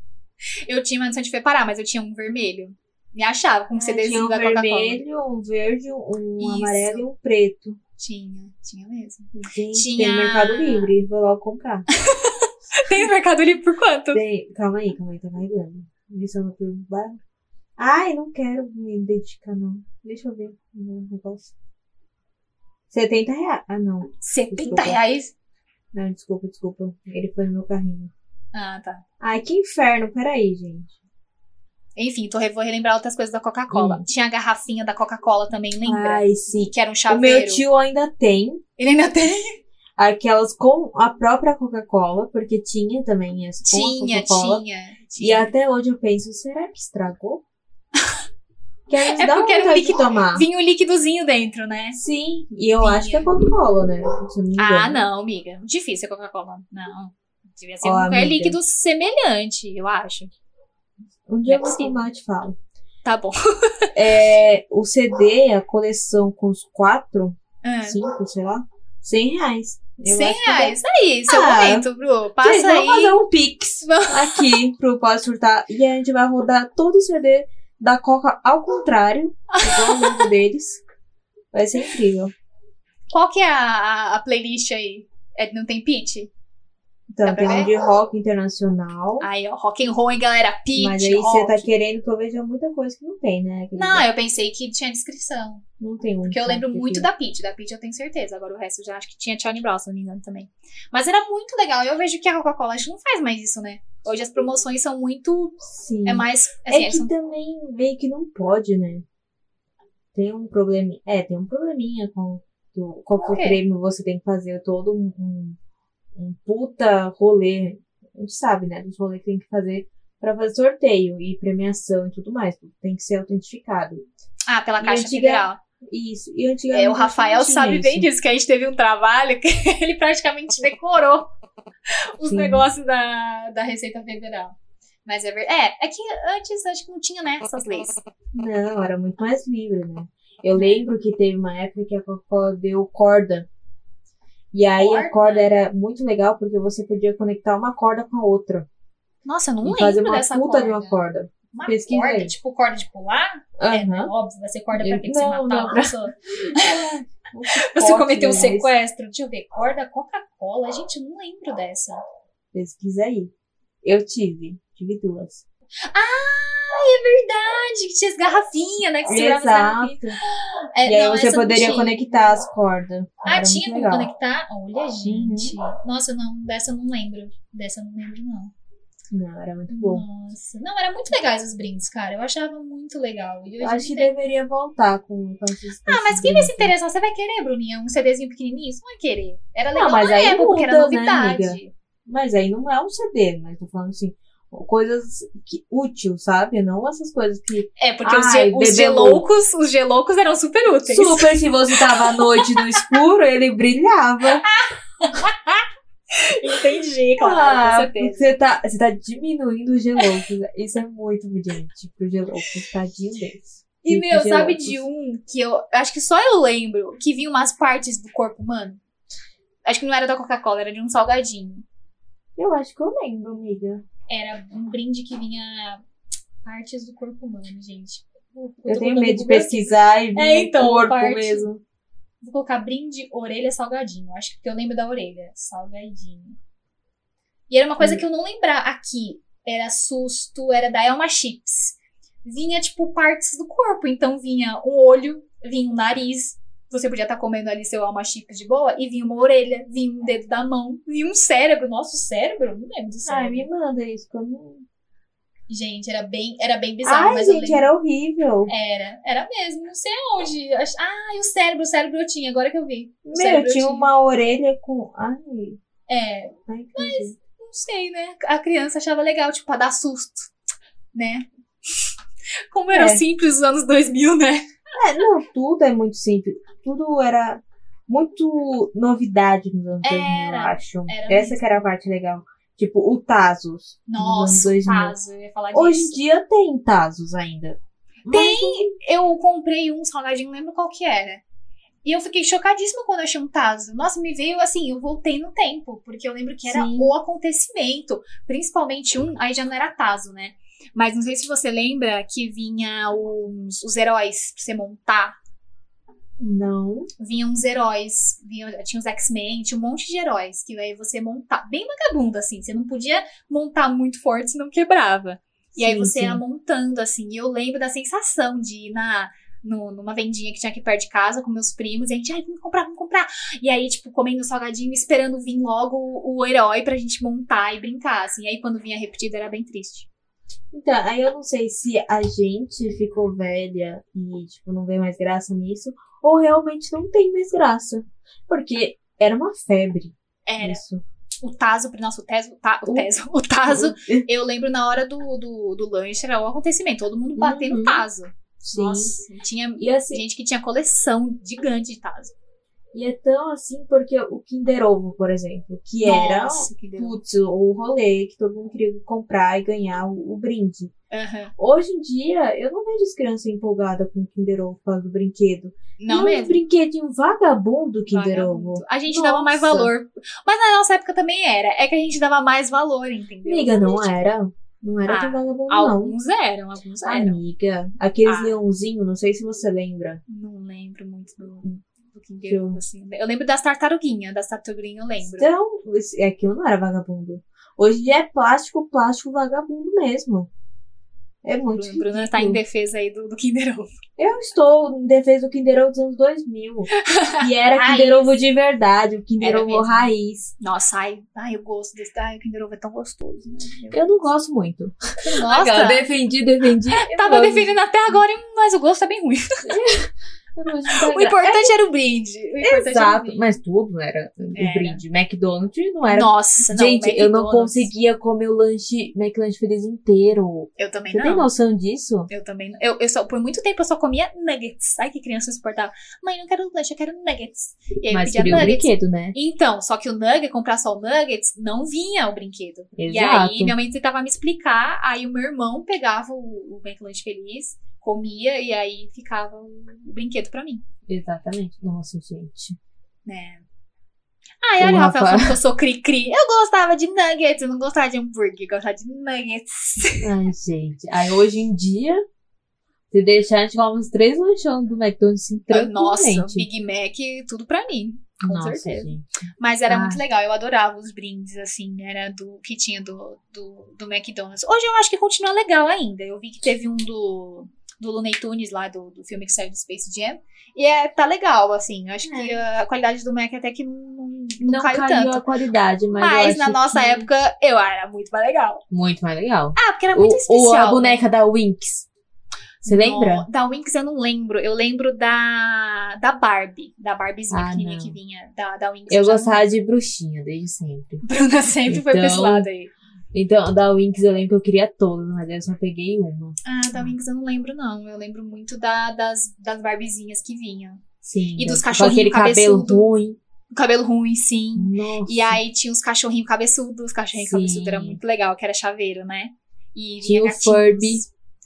Eu tinha, mas não tinha parar, mas eu tinha um vermelho. Me achava com um Ah, tinha CDzinho um da Coca-Cola. vermelho, um verde, um Isso. amarelo e um preto. Tinha, tinha mesmo. Gente, Tinha- tem Mercado Livre. Vou logo comprar. Tem Mercado Livre por quanto? Tem... Calma aí, calma aí, tá carregando. Missão no primeiro bairro. Ai, não quero me identificar, não. Deixa eu ver o negócio. 70 reais. Ah, não. 70 Desculpa. reais? Não, desculpa, desculpa. Ele foi no meu carrinho. Ah, tá. Ai, que inferno. Peraí, gente. Enfim, tô, vou relembrar outras coisas da Coca-Cola. Hum. Tinha a garrafinha da Coca-Cola também, lembra? Ai, sim. Que era um O chaveiro. meu tio ainda tem Ele ainda tem? aquelas com a própria Coca-Cola, porque tinha também as Tinha, a Coca-Cola. tinha, E tinha. até hoje eu penso, será que estragou? Quero É porque era um líquido- tomar. Vinha um líquidozinho dentro, né? Sim, e eu Vinha. acho que é Coca-Cola, né? Não. Ah, não, amiga. Difícil a Coca-Cola. Não. Devia ser Ó, um líquido semelhante, eu acho. Um dia eu é vou possível. tomar e te falo. Tá bom. É, o CD, a coleção com os quatro, Ah, cinco, sei lá, 100 reais. Eu 100 acho que reais. Aí, seu Ah. momento, Bru. Gente, Passa aí. vamos fazer um pix aqui pro Pode Surtar. E a gente vai rodar todo o CD da Coca ao contrário, igual o nome deles. Vai ser incrível. Qual que é a, a- a playlist aí? É, não tem pitch? Então, pra tem um de rock internacional. Aí, ó, rock and roll, hein, galera? Pitch, mas aí rock. você tá querendo que eu veja muita coisa que não tem, né? Não, eu pensei que tinha descrição. Não tem um. Porque eu lembro muito da Peach. Da Peach eu tenho certeza. Agora o resto eu já acho que tinha Charlie Brown, se não me engano, também. Mas era muito legal. Eu vejo que a Coca-Cola que não faz mais isso, né? Hoje as promoções são muito. Sim. É mais. Assim, é que são- também meio que não pode, né? Tem um probleminha. É, tem um probleminha com o qual quê? prêmio você tem que fazer todo um, um, puta rolê. A gente sabe, né? Dos rolês que tem que fazer pra fazer sorteio e premiação e tudo mais. Tem que ser autentificado. Ah, pela Caixa antiga- Federal. Isso. E antigamente É, o Rafael sabe bem isso. disso, que a gente teve um trabalho que ele praticamente decorou os Sim. negócios da, da Receita Federal. Mas é verdade. É, é que antes acho que não tinha, né, essas leis. Não, era muito mais livre, né? Eu lembro que teve uma época que a Coca-Cola deu corda. E aí Corda? a corda era muito legal porque você podia conectar uma corda com a outra. Nossa, eu não e lembro fazer uma dessa puta corda. de uma corda. Uma Pesquisa corda, aí. tipo corda de pular? É, né? Óbvio, vai ser corda pra quê? Pra você matar uma pessoa? Você cometeu um sequestro? Deixa eu ver. Corda Coca-Cola? Gente, eu não lembro dessa. Pesquisa aí. Eu tive. Tive duas. Ah, é verdade! Que tinha as garrafinhas, né? Que segurava. Exato. É, E aí não, você poderia conectar as cordas. Ah, Era tinha como conectar? Olha, Uhum. gente. Nossa, não, dessa eu não lembro. Dessa eu não lembro, não. Não, era muito bom. Nossa. Não, era muito legais os brindes, cara. Eu achava muito legal. E acho que dia- deveria voltar com, com esses Ah, mas quem vai se interessar? Você vai querer, Bruninha? Um CDzinho pequenininho? Você não vai querer. Era legal Não, mas na aí época, porque era muda, né, novidade. amiga? Mas aí não é um CD, mas tô falando assim, coisas que, útil, sabe? Não essas coisas que. É, porque os, Ai, os bebê geloucos, os geloucos eram super úteis. Super, se você tava à noite no escuro, ele brilhava. Entendi, claro, Ah, você tá, você tá diminuindo os geloucos. Isso é muito humilhante pro geloucos, tadinho deles. E, Fica meu, sabe de um que eu acho que só eu lembro que vinha umas partes do corpo humano? Acho que não era da Coca-Cola, era de um salgadinho. Eu acho que eu lembro, amiga. Era um brinde que vinha partes do corpo humano, gente. Eu, tenho medo de Google aqui. pesquisar e vir É, então, corpo parte- mesmo. Vou colocar brinde, orelha, salgadinho. Acho que eu lembro da orelha. Salgadinho. E era uma coisa Hum. que eu não lembrar aqui. Era susto, era da Elma Chips. Vinha, tipo, partes do corpo. Então vinha um olho, vinha um nariz. Você podia estar comendo ali seu Elma Chips de boa. E vinha uma orelha, vinha um dedo da mão, vinha um cérebro. Nosso cérebro? Não lembro do cérebro. Ai, me manda isso. Que eu não... Gente, era bem, era bem bizarro, Ai, mas eu gente, era horrível. Era, era mesmo, não sei aonde. Ach- Ah, e o cérebro, o cérebro eu tinha, agora que eu vi. O Meu, eu tinha uma orelha com. Ai, É, ai que não sei, né? A criança achava legal, tipo, pra dar susto, né? Como eram É. simples os anos 2000, né? É, não, tudo é muito simples. Tudo era muito novidade nos anos 2000, eu acho. Essa mesmo. que era a parte legal. Tipo, o Tazos. Nossa, 2000. caso, eu ia falar disso. Hoje em dia tem Tazos ainda. Mas Eu comprei um salgadinho, não lembro qual que era. E eu fiquei chocadíssima quando eu achei um Tazo. Nossa, me veio assim, eu voltei no tempo, porque eu lembro que era Sim. o acontecimento. Principalmente um, aí já não era Tazo, né? Mas não sei se você lembra que vinha os, os heróis pra você montar. Não. Vinham uns heróis, vinha, tinha os X-Men, tinha um monte de heróis que aí você montar. Bem vagabundo, assim. Você não podia montar muito forte, senão quebrava. E aí Sim, você sim. ia montando, assim. E eu lembro da sensação de ir na, no- numa vendinha que tinha aqui perto de casa com meus primos. E a gente, ai, vamos comprar, vamos comprar. E aí, tipo, comendo salgadinho, esperando vir logo o, o herói pra gente montar e brincar, assim. E aí, quando vinha repetido, era bem triste. Então, aí eu não sei se a gente ficou velha e, tipo, não vê mais graça nisso, ou realmente não tem mais graça. Porque era uma febre Era. isso. O Tazo, nossa, o Teso, ta, o O- Teso, o Tazo, eu lembro na hora do, do, do lanche, era o acontecimento. Todo mundo batendo Uhum. Tazo. Sim. Nossa, tinha E assim, gente que tinha coleção gigante de Tazo. E é tão assim porque o Kinder Ovo, por exemplo, que era Nossa, que putz, o rolê que todo mundo queria comprar e ganhar o, o brinde. Aham. Hoje em dia, eu não vejo as crianças empolgadas com o Kinder Ovo por causa do brinquedo. Não e é um mesmo. brinquedinho vagabundo Kinder Vagabundo. Ovo. A gente dava mais Nossa. valor. Mas na nossa época também era. É que a gente dava mais valor, entendeu? Amiga, não era. Não era Ah, tão vagabundo, não. Alguns eram, alguns eram. Amiga, aqueles Ah. leãozinhos, não sei se você lembra. Não lembro muito do, Ovo, assim. Eu lembro das tartaruguinhas. Das tartaruguinhas eu lembro. Então, aquilo não era vagabundo. Hoje em dia é plástico, plástico vagabundo mesmo. É muito Bruno, Bruna tá ridículo. em defesa aí do, do Kinder Ovo. Eu estou em defesa do Kinder Ovo dos anos 2000. E era. Kinder Ovo de verdade, o Kinder Era Ovo mesmo. raiz. Nossa, ai, ai, eu gosto desse. Ai, o Kinder Ovo é tão gostoso, né? Eu não gosto muito. Não gosta? defendi, defendi. Tava defendendo até agora, mas o gosto é bem ruim. O importante era o brinde. O era o Exato, brinde. mas tudo era o Era. brinde. McDonald's não era. Nossa, não. Gente, eu não conseguia comer o lanche, McLanche feliz inteiro. Eu também Você não. tem noção disso? Eu também não. Eu, eu só, por muito tempo eu só comia nuggets. Ai, que criança insuportável. Mãe, não quero lanche, eu quero nuggets. E aí Mas eu pedia queria o nuggets. brinquedo, né? Então, só que o nugget, comprar só o nuggets, não vinha o brinquedo. E Exato. aí, minha mãe tentava me explicar, aí o meu irmão pegava o, o McLanche Feliz, comia, e aí ficava o, brinquedo pra mim, Exatamente. Nossa, gente. né? Ai, O olha o Rafael Rafa- que eu sou cri-cri. Eu gostava de nuggets, eu não gostava de hambúrguer, eu gostava de nuggets. Ai, gente. Aí hoje em dia, se deixar, a gente come uns três lanchões do McDonald's assim, Nossa, tranquilamente. Big Mac, tudo pra mim. com Nossa, certeza. gente. Mas era Ah. muito legal, eu adorava os brindes, assim, era do que tinha do, do, do McDonald's. Hoje eu acho que continua legal ainda. Eu vi que teve um do, do Looney Tunes lá, do, do filme que saiu do Space Jam. E é, tá legal, assim. Eu acho que a qualidade do Mac até que não, não, não caiu, caiu tanto. a qualidade, mas, eu Mas na nossa que época, eu era muito mais legal. Muito mais legal. Ah, porque era muito o- especial. a né? boneca da Winx. Você lembra? No- Da Winx eu não lembro. Eu lembro da, da Barbie. Da Barbiezinha Ah, não. que vinha. Da, da Winx. Eu não gostava de bruxinha desde sempre. Bruna sempre foi pra esse Então- lado aí. Então, da Winx eu lembro que eu queria todas, mas eu só peguei uma. Ah, da Winx eu não lembro, não. Eu lembro muito da, das, das Barbiezinhas que vinham. Sim. E dos cachorrinhos aquele cabelo ruim. O cabelo ruim, sim. Nossa. E aí tinha os cachorrinhos cabeçudos. Os cachorrinhos Sim. cabeçudos era muito legal, que era chaveiro, né? E Tinha o Furby.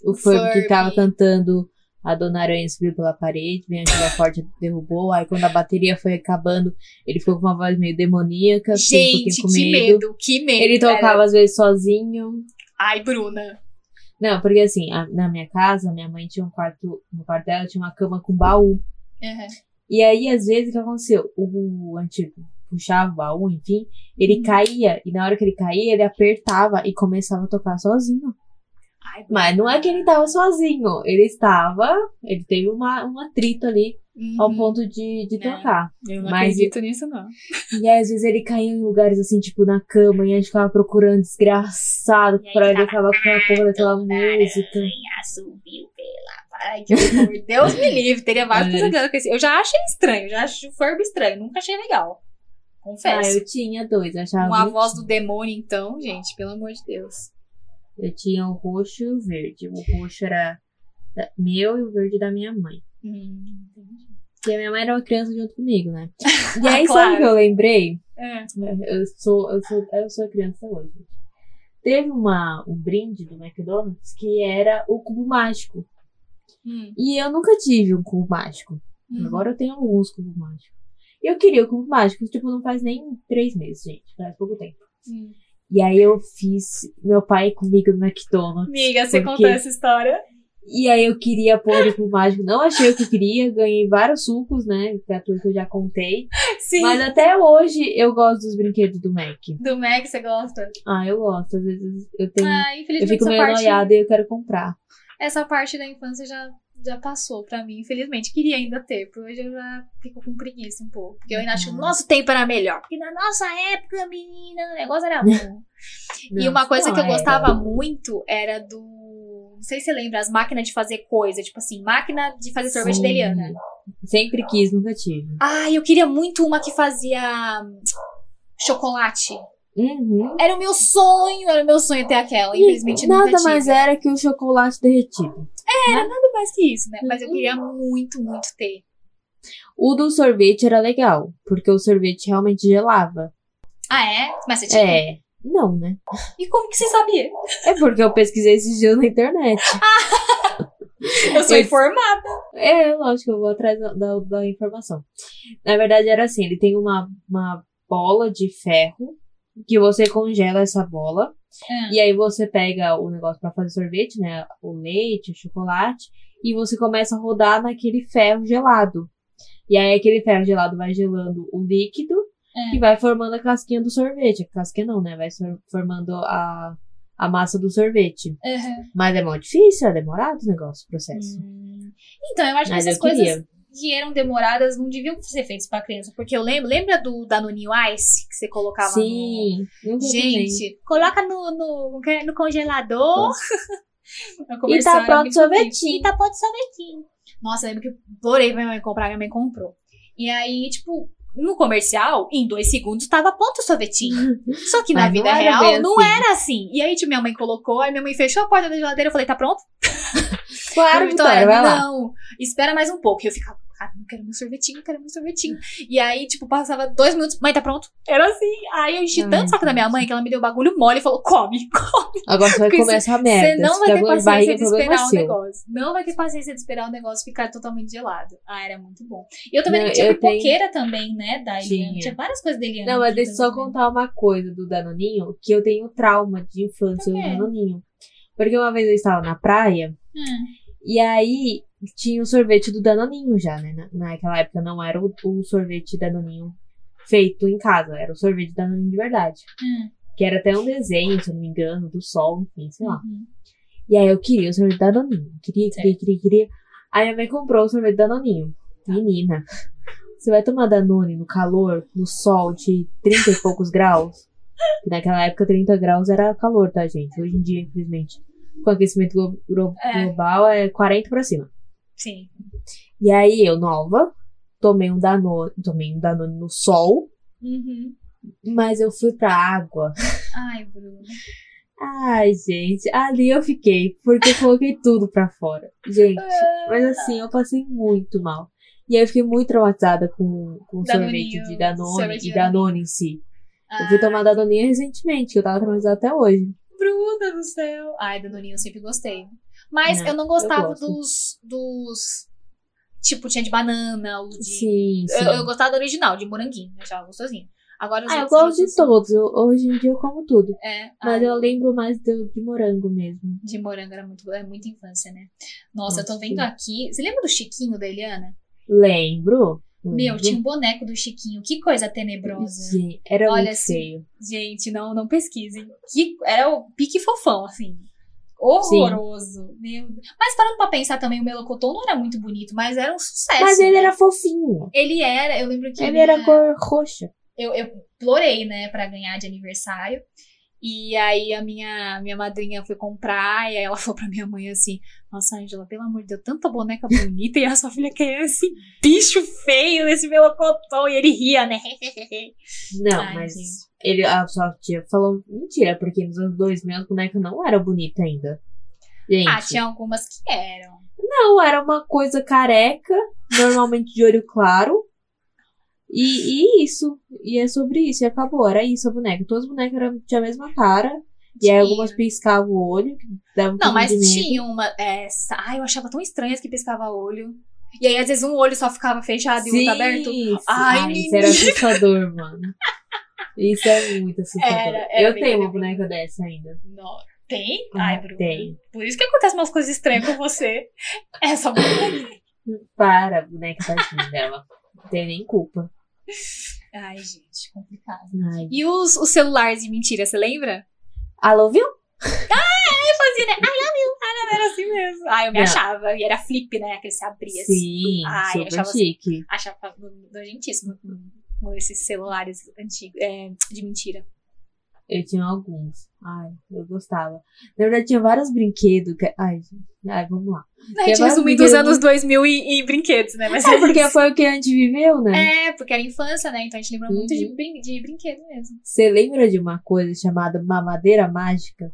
O Furby que tava Furby. cantando a Dona Aranha subiu pela parede, vem aquela forte derrubou. Aí quando a bateria foi acabando, ele ficou com uma voz meio demoníaca. um Gente, com que medo, que medo. Ele tocava Era- às vezes sozinho. Ai, Bruna. Não, porque assim, a- na minha casa, minha mãe tinha um quarto, no quarto dela tinha uma cama com baú. Uhum. E aí, às vezes, o que aconteceu? O antigo puxava o baú, enfim, ele Uhum. caía, e na hora que ele caía, ele apertava e começava a tocar sozinho. Mas não é que ele tava sozinho, ele estava, ele teve uma, um atrito ali ao Uhum. ponto de, de Não. tocar. Eu não Mas- acredito nisso, não. E aí, às vezes, ele caía em lugares assim, tipo, na cama, e a gente ficava procurando desgraçado E aí pra ele ficava com a porra daquela música. Subiu pela... Ai, que horror. Deus me livre. Teria vários É. pesadelos com esse. Eu já achei estranho. Já acho fervo estranho. Nunca achei legal. Ah, Confesso. eu tinha dois, achava. Uma voz do demônio, então, gente. Pelo amor de Deus. Eu tinha o roxo e o verde. O roxo era meu e o verde da minha mãe. Hum, entendi. Porque a minha mãe era uma criança junto comigo, né? E aí, sabe o Claro. que eu lembrei? É. Eu sou, eu sou, eu sou criança hoje. Teve uma, um brinde do McDonald's que era o cubo mágico. Hum, E eu nunca tive um cubo mágico. hum. Agora eu tenho alguns cubos mágicos. E eu queria o cubo mágico, tipo, não faz nem três meses, gente. Faz pouco tempo. Hum. E aí eu fiz meu pai comigo no McDonald's. Amiga, você Porque- contou essa história? E aí eu queria pôr o mágico. Não achei o que eu queria. Ganhei vários sucos, né? Que é tudo que eu já contei. Sim. Mas até hoje eu gosto dos brinquedos do Mac. Do Mac, você gosta? Ah, eu gosto. Às vezes eu tenho. Ah, eu infelizmente fico essa meio parte, noiada e eu quero comprar. essa parte da infância já, já passou pra mim, infelizmente. Queria ainda ter, porque hoje eu já fico com preguiça um pouco. Porque eu ainda acho que o Uhum. nosso tempo era melhor. Porque na nossa época, menina, o negócio era bom. e uma coisa que eu era. gostava muito era do. Não sei se você lembra, as máquinas de fazer coisa. Tipo assim, máquina de fazer sorvete Sim. da Eliana. Sempre quis, nunca tive. Ah, eu queria muito uma que fazia chocolate. Uhum. Era o meu sonho, era o meu sonho ter aquela. E Infelizmente nada nunca tive. mais era que o chocolate derretido. Nada mais que isso, né? Mas eu Uhum. queria muito, muito ter. O do sorvete era legal, porque o sorvete realmente gelava. Ah, é? Mas você tinha? É. Não, né? E como que você sabia? É porque eu pesquisei esses dias na internet. Eu sou Eu- informada. É, lógico, eu vou atrás da, da, da informação. Na verdade, era assim: ele tem uma, uma bola de ferro que você congela essa bola. E aí você pega o negócio pra fazer sorvete, né? O leite, o chocolate, e você começa a rodar naquele ferro gelado. E aí aquele ferro gelado vai gelando o líquido É. e vai formando a casquinha do sorvete. A casquinha não, né? Vai formando a, a massa do sorvete. Uhum. Mas é muito difícil, é demorado o negócio, o processo. Hum. Então, eu acho Mas que essas eu queria. Que eram demoradas não deviam ser feitas pra criança. Porque eu lembro, lembra do Danoninho Ice que você colocava Sim, no... Gente, coloca no, no, no congelador. E tá pronto o sorvetinho. E tá pronto o sorvetinho. Nossa, eu lembro que eu adorei pra minha mãe comprar, minha mãe comprou. E aí, tipo, no comercial, em dois segundos, tava pronto o sorvetinho. Só que na vida real, não assim. era assim. E aí, tipo, minha mãe colocou, aí minha mãe fechou a porta da geladeira, eu falei, tá pronto? Claro, Vitória, Vitória, vai lá. não, espera mais um pouco. E eu ficava, cara, não quero meu sorvetinho, quero meu sorvetinho. E aí, tipo, passava dois minutos, mãe, tá pronto? Era assim. Aí eu enchi Ai, tanto saco da minha mãe que ela me deu bagulho mole e falou, come, come. Agora você vai comer essa merda. Você não vai ter paciência de esperar o negócio. Não vai ter paciência de esperar o negócio ficar totalmente gelado. Ah, era muito bom. E eu também Não, tinha eu tenho- pipoqueira também, né, da Eliana. Tinha. Várias coisas da. Não, mas deixa eu só contar uma coisa do Danoninho, que eu tenho trauma de infância do? Danoninho. Porque uma vez eu estava na praia, Hum, e aí tinha o sorvete do Danoninho já, né? Na- Naquela época não era o, o sorvete Danoninho feito em casa, era o sorvete Danoninho de verdade. hum, Que era até um desenho, se eu não me engano, do sol, enfim, sei lá. uhum. E aí eu queria o sorvete Danoninho. Queria, queria, queria, queria. Aí minha mãe comprou o sorvete Danoninho. Menina, você vai tomar Danone no calor, no sol de 30 e poucos graus? Que naquela época 30 graus era calor, tá, gente? Hoje em dia, infelizmente, com aquecimento glo- É. global é 40 pra cima. Sim. E aí eu, nova, tomei um Danone, tomei um Danone no sol, Uhum. mas eu fui pra água. Ai, Bruno. Ai, gente, ali eu fiquei, porque eu coloquei tudo pra fora. Gente, mas assim, eu passei muito mal. E aí eu fiquei muito traumatizada com, com o sorvete de Danone sorvete e Danone em si. Eu Ah, fui tomar Danoninha recentemente, que eu tava traumatizada até hoje. Bruna do céu. Ai, Danoninho eu sempre gostei. Mas Não, eu não gostava gosto. dos, dos. Tipo, tinha de banana, o de. Sim, sim. Eu, eu gostava do original, de moranguinho. Eu achava gostosinho. Agora Ah, eu gosto de todos. Eu- hoje em dia eu como tudo. É, Mas ai, eu lembro mais do, de morango mesmo. de morango era muito, é muita infância, né? Nossa, eu tô Nossa, vendo sim. aqui. Você lembra do Chiquinho da Eliana? Lembro. Meu, tinha um boneco do Chiquinho. Que coisa tenebrosa. Sim, era Olha, muito assim, feio. Gente, não, não pesquisem. Que, era o pique fofão, assim. Horroroso. Meu Deus. Mas parando pra pensar também, o Melocotão não era muito bonito, mas era um sucesso. Mas ele né? era fofinho. Ele era, eu lembro que. Ele minha- era cor roxa. eu, eu implorei, né, pra ganhar de aniversário. E aí a minha, minha madrinha foi comprar, e aí ela falou pra minha mãe assim: Nossa, Angela, pelo amor de Deus, tanta boneca bonita, e a sua filha quer esse bicho feio, esse melocotão, e ele ria, né? Não, Ai, mas gente. ele, a sua tia falou mentira, porque nos anos 2000 a boneca não era bonita ainda. Gente, Ah, tinha algumas que eram. não, era uma coisa careca, normalmente de olho claro. E, e isso. E é sobre isso, e acabou. Era isso a boneca. Todas as bonecas eram, tinham a mesma cara. E aí algumas piscavam o olho, um Não, mas tinha uma. É, sa- ai, eu achava tão estranhas que piscava olho. E aí, às vezes, um olho só ficava fechado e o outro aberto. sim. Ai, isso era assustador, mano. Isso é muito assustador. Era- era eu bem tenho uma boneca dessa ainda. Não. Tem? Ah, Ai, Bruno. tem. Por isso que acontecem umas coisas estranhas com você. É só boneca. Para, boneca tadinha dela. Não tem nem culpa. Ai, gente, complicado. Ai. E os, os celulares de mentira, você lembra? Alô, viu? Eu fazia, né? Ai, meu, ai, era assim mesmo. Ai, eu me Não. achava. E era flip, né? Que você abria assim. Sim, Ai, super achava assim. chique. Achava nojentíssimo com, com esses celulares antigos, é, de mentira. Eu tinha alguns. Ai, eu gostava. Na verdade, tinha vários brinquedos. Que... Ai, ai, vamos lá. A gente vários resumindo os brinquedos anos 2000 e, e brinquedos, né? Mas É porque foi o que a gente viveu, né? É, porque era infância, né? Então a gente lembra muito de, Uhum. brin de brinquedo mesmo. Você lembra de uma coisa chamada mamadeira mágica?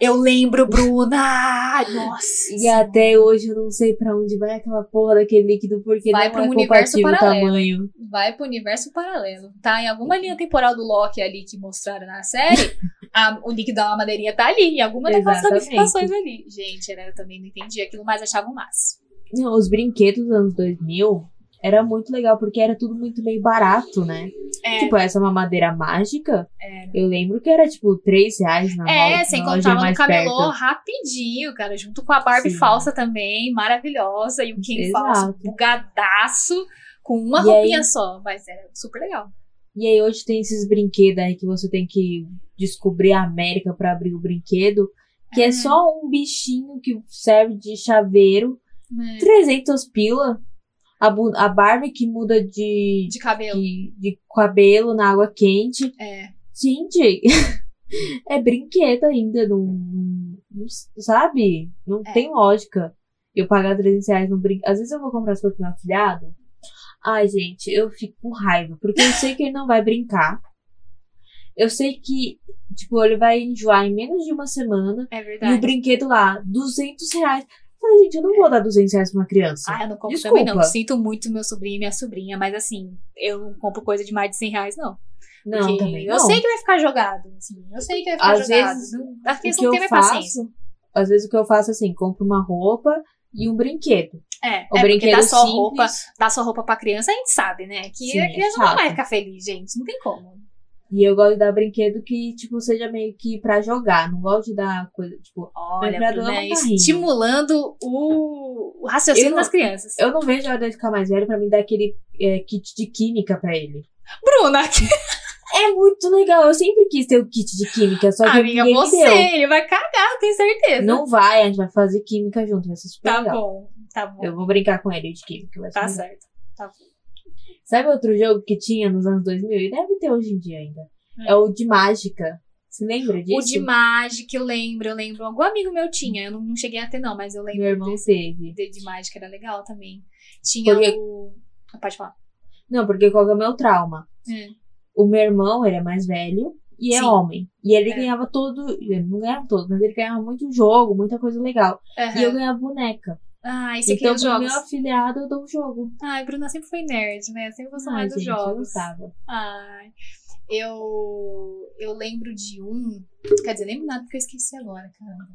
Eu lembro, Bruna! Nossa! E até hoje eu não sei pra onde vai aquela porra daquele líquido, porque Vai não é um universo compatível o paralelo. tamanho. Vai pro universo paralelo. Tá em alguma linha temporal do Loki ali que mostraram na série, a- o líquido da madeirinha tá ali, em alguma daquelas ramificações ali. Gente, era, eu também não entendi aquilo, mas achava o máximo. Não, os brinquedos dos anos 2000 era muito legal, porque era tudo muito meio barato, né? É, Tipo, essa mamadeira mágica, Era. eu lembro que era tipo 3 reais na É, loja, você loja encontrava no camelô perto. rapidinho, cara, junto com a Barbie Sim. falsa também, maravilhosa, e o Ken falso, Exato. bugadaço, com uma E roupinha aí- só, mas era super legal. E aí hoje tem esses brinquedos aí que você tem que descobrir a América pra abrir o brinquedo, que é Uhum. só um bichinho que serve de chaveiro, né? 300 pila. A, a Barbie que muda de, De cabelo. de, de cabelo na água quente. É. Gente, é brinquedo ainda, não, não- não- sabe? Não É. tem lógica. Eu pagar 300 reais num brinquedo. Às vezes eu vou comprar as coisas pro meu afilhado. Ai, gente, eu fico com raiva. Porque eu sei que ele não vai brincar. Eu sei que, tipo, ele vai enjoar em menos de uma semana. É E verdade. o brinquedo lá, 200 reais. Eu Falei, gente, eu não vou dar 200 reais pra uma criança. Ah, eu não compro Desculpa. também não. Sinto muito meu sobrinho e minha sobrinha, mas assim, eu não compro coisa de mais de 100 reais, não. não, Porque também eu não. sei que vai ficar jogado, assim. Eu sei que vai ficar Às jogado. vezes, As o crianças que não eu têm mais paciência. às vezes o que eu faço é assim, compro uma roupa e um brinquedo. É, O é brinquedo dar só simples. roupa, dar só roupa pra criança, a gente sabe, né? Que Sim, a é criança não chato. vai ficar feliz, gente. Não tem como. E eu gosto de dar brinquedo que, tipo, seja meio que pra jogar. Não gosto de dar coisa, tipo... Olha, é um carrinho. estimulando o, o raciocínio não- das crianças. Eu não vejo a hora de ficar mais velho pra mim dar aquele é, kit de química pra ele. Bruna, É muito legal. Eu sempre quis ter o kit de química, só que amiga, você, ele vai cagar, tenho certeza. Não vai, a gente vai fazer química junto, vai ser super Tá legal. bom, tá bom. Eu vou brincar com ele de química, vai Tá certo. Tá bom. Sabe outro jogo que tinha nos anos 2000? E deve ter hoje em dia ainda. Hum. É o de mágica. Você lembra disso? O de Magic, eu lembro, eu lembro. Algum amigo meu tinha, eu não, não cheguei a ter, não, mas eu lembro Meu irmão desse teve. de, de Magic, era legal também. Tinha Porque- o. Ah, Pode falar. Não, porque qual é o meu trauma? Hum. O meu irmão, ele é mais velho e é Sim. homem. E ele É. ganhava todo. Ele não ganhava todo, mas ele ganhava muito jogo, muita coisa legal. Aham. E eu ganhava boneca. Ah, esse aqui então, é os pro jogos. meu afilhado, eu dou um jogo. Ai, Bruna sempre foi nerd, né? Sempre gostou Ai, mais dos gente, eu jogos. gostava. Ai. Eu, eu lembro de um. Quer dizer, lembro nada porque eu esqueci agora, caramba.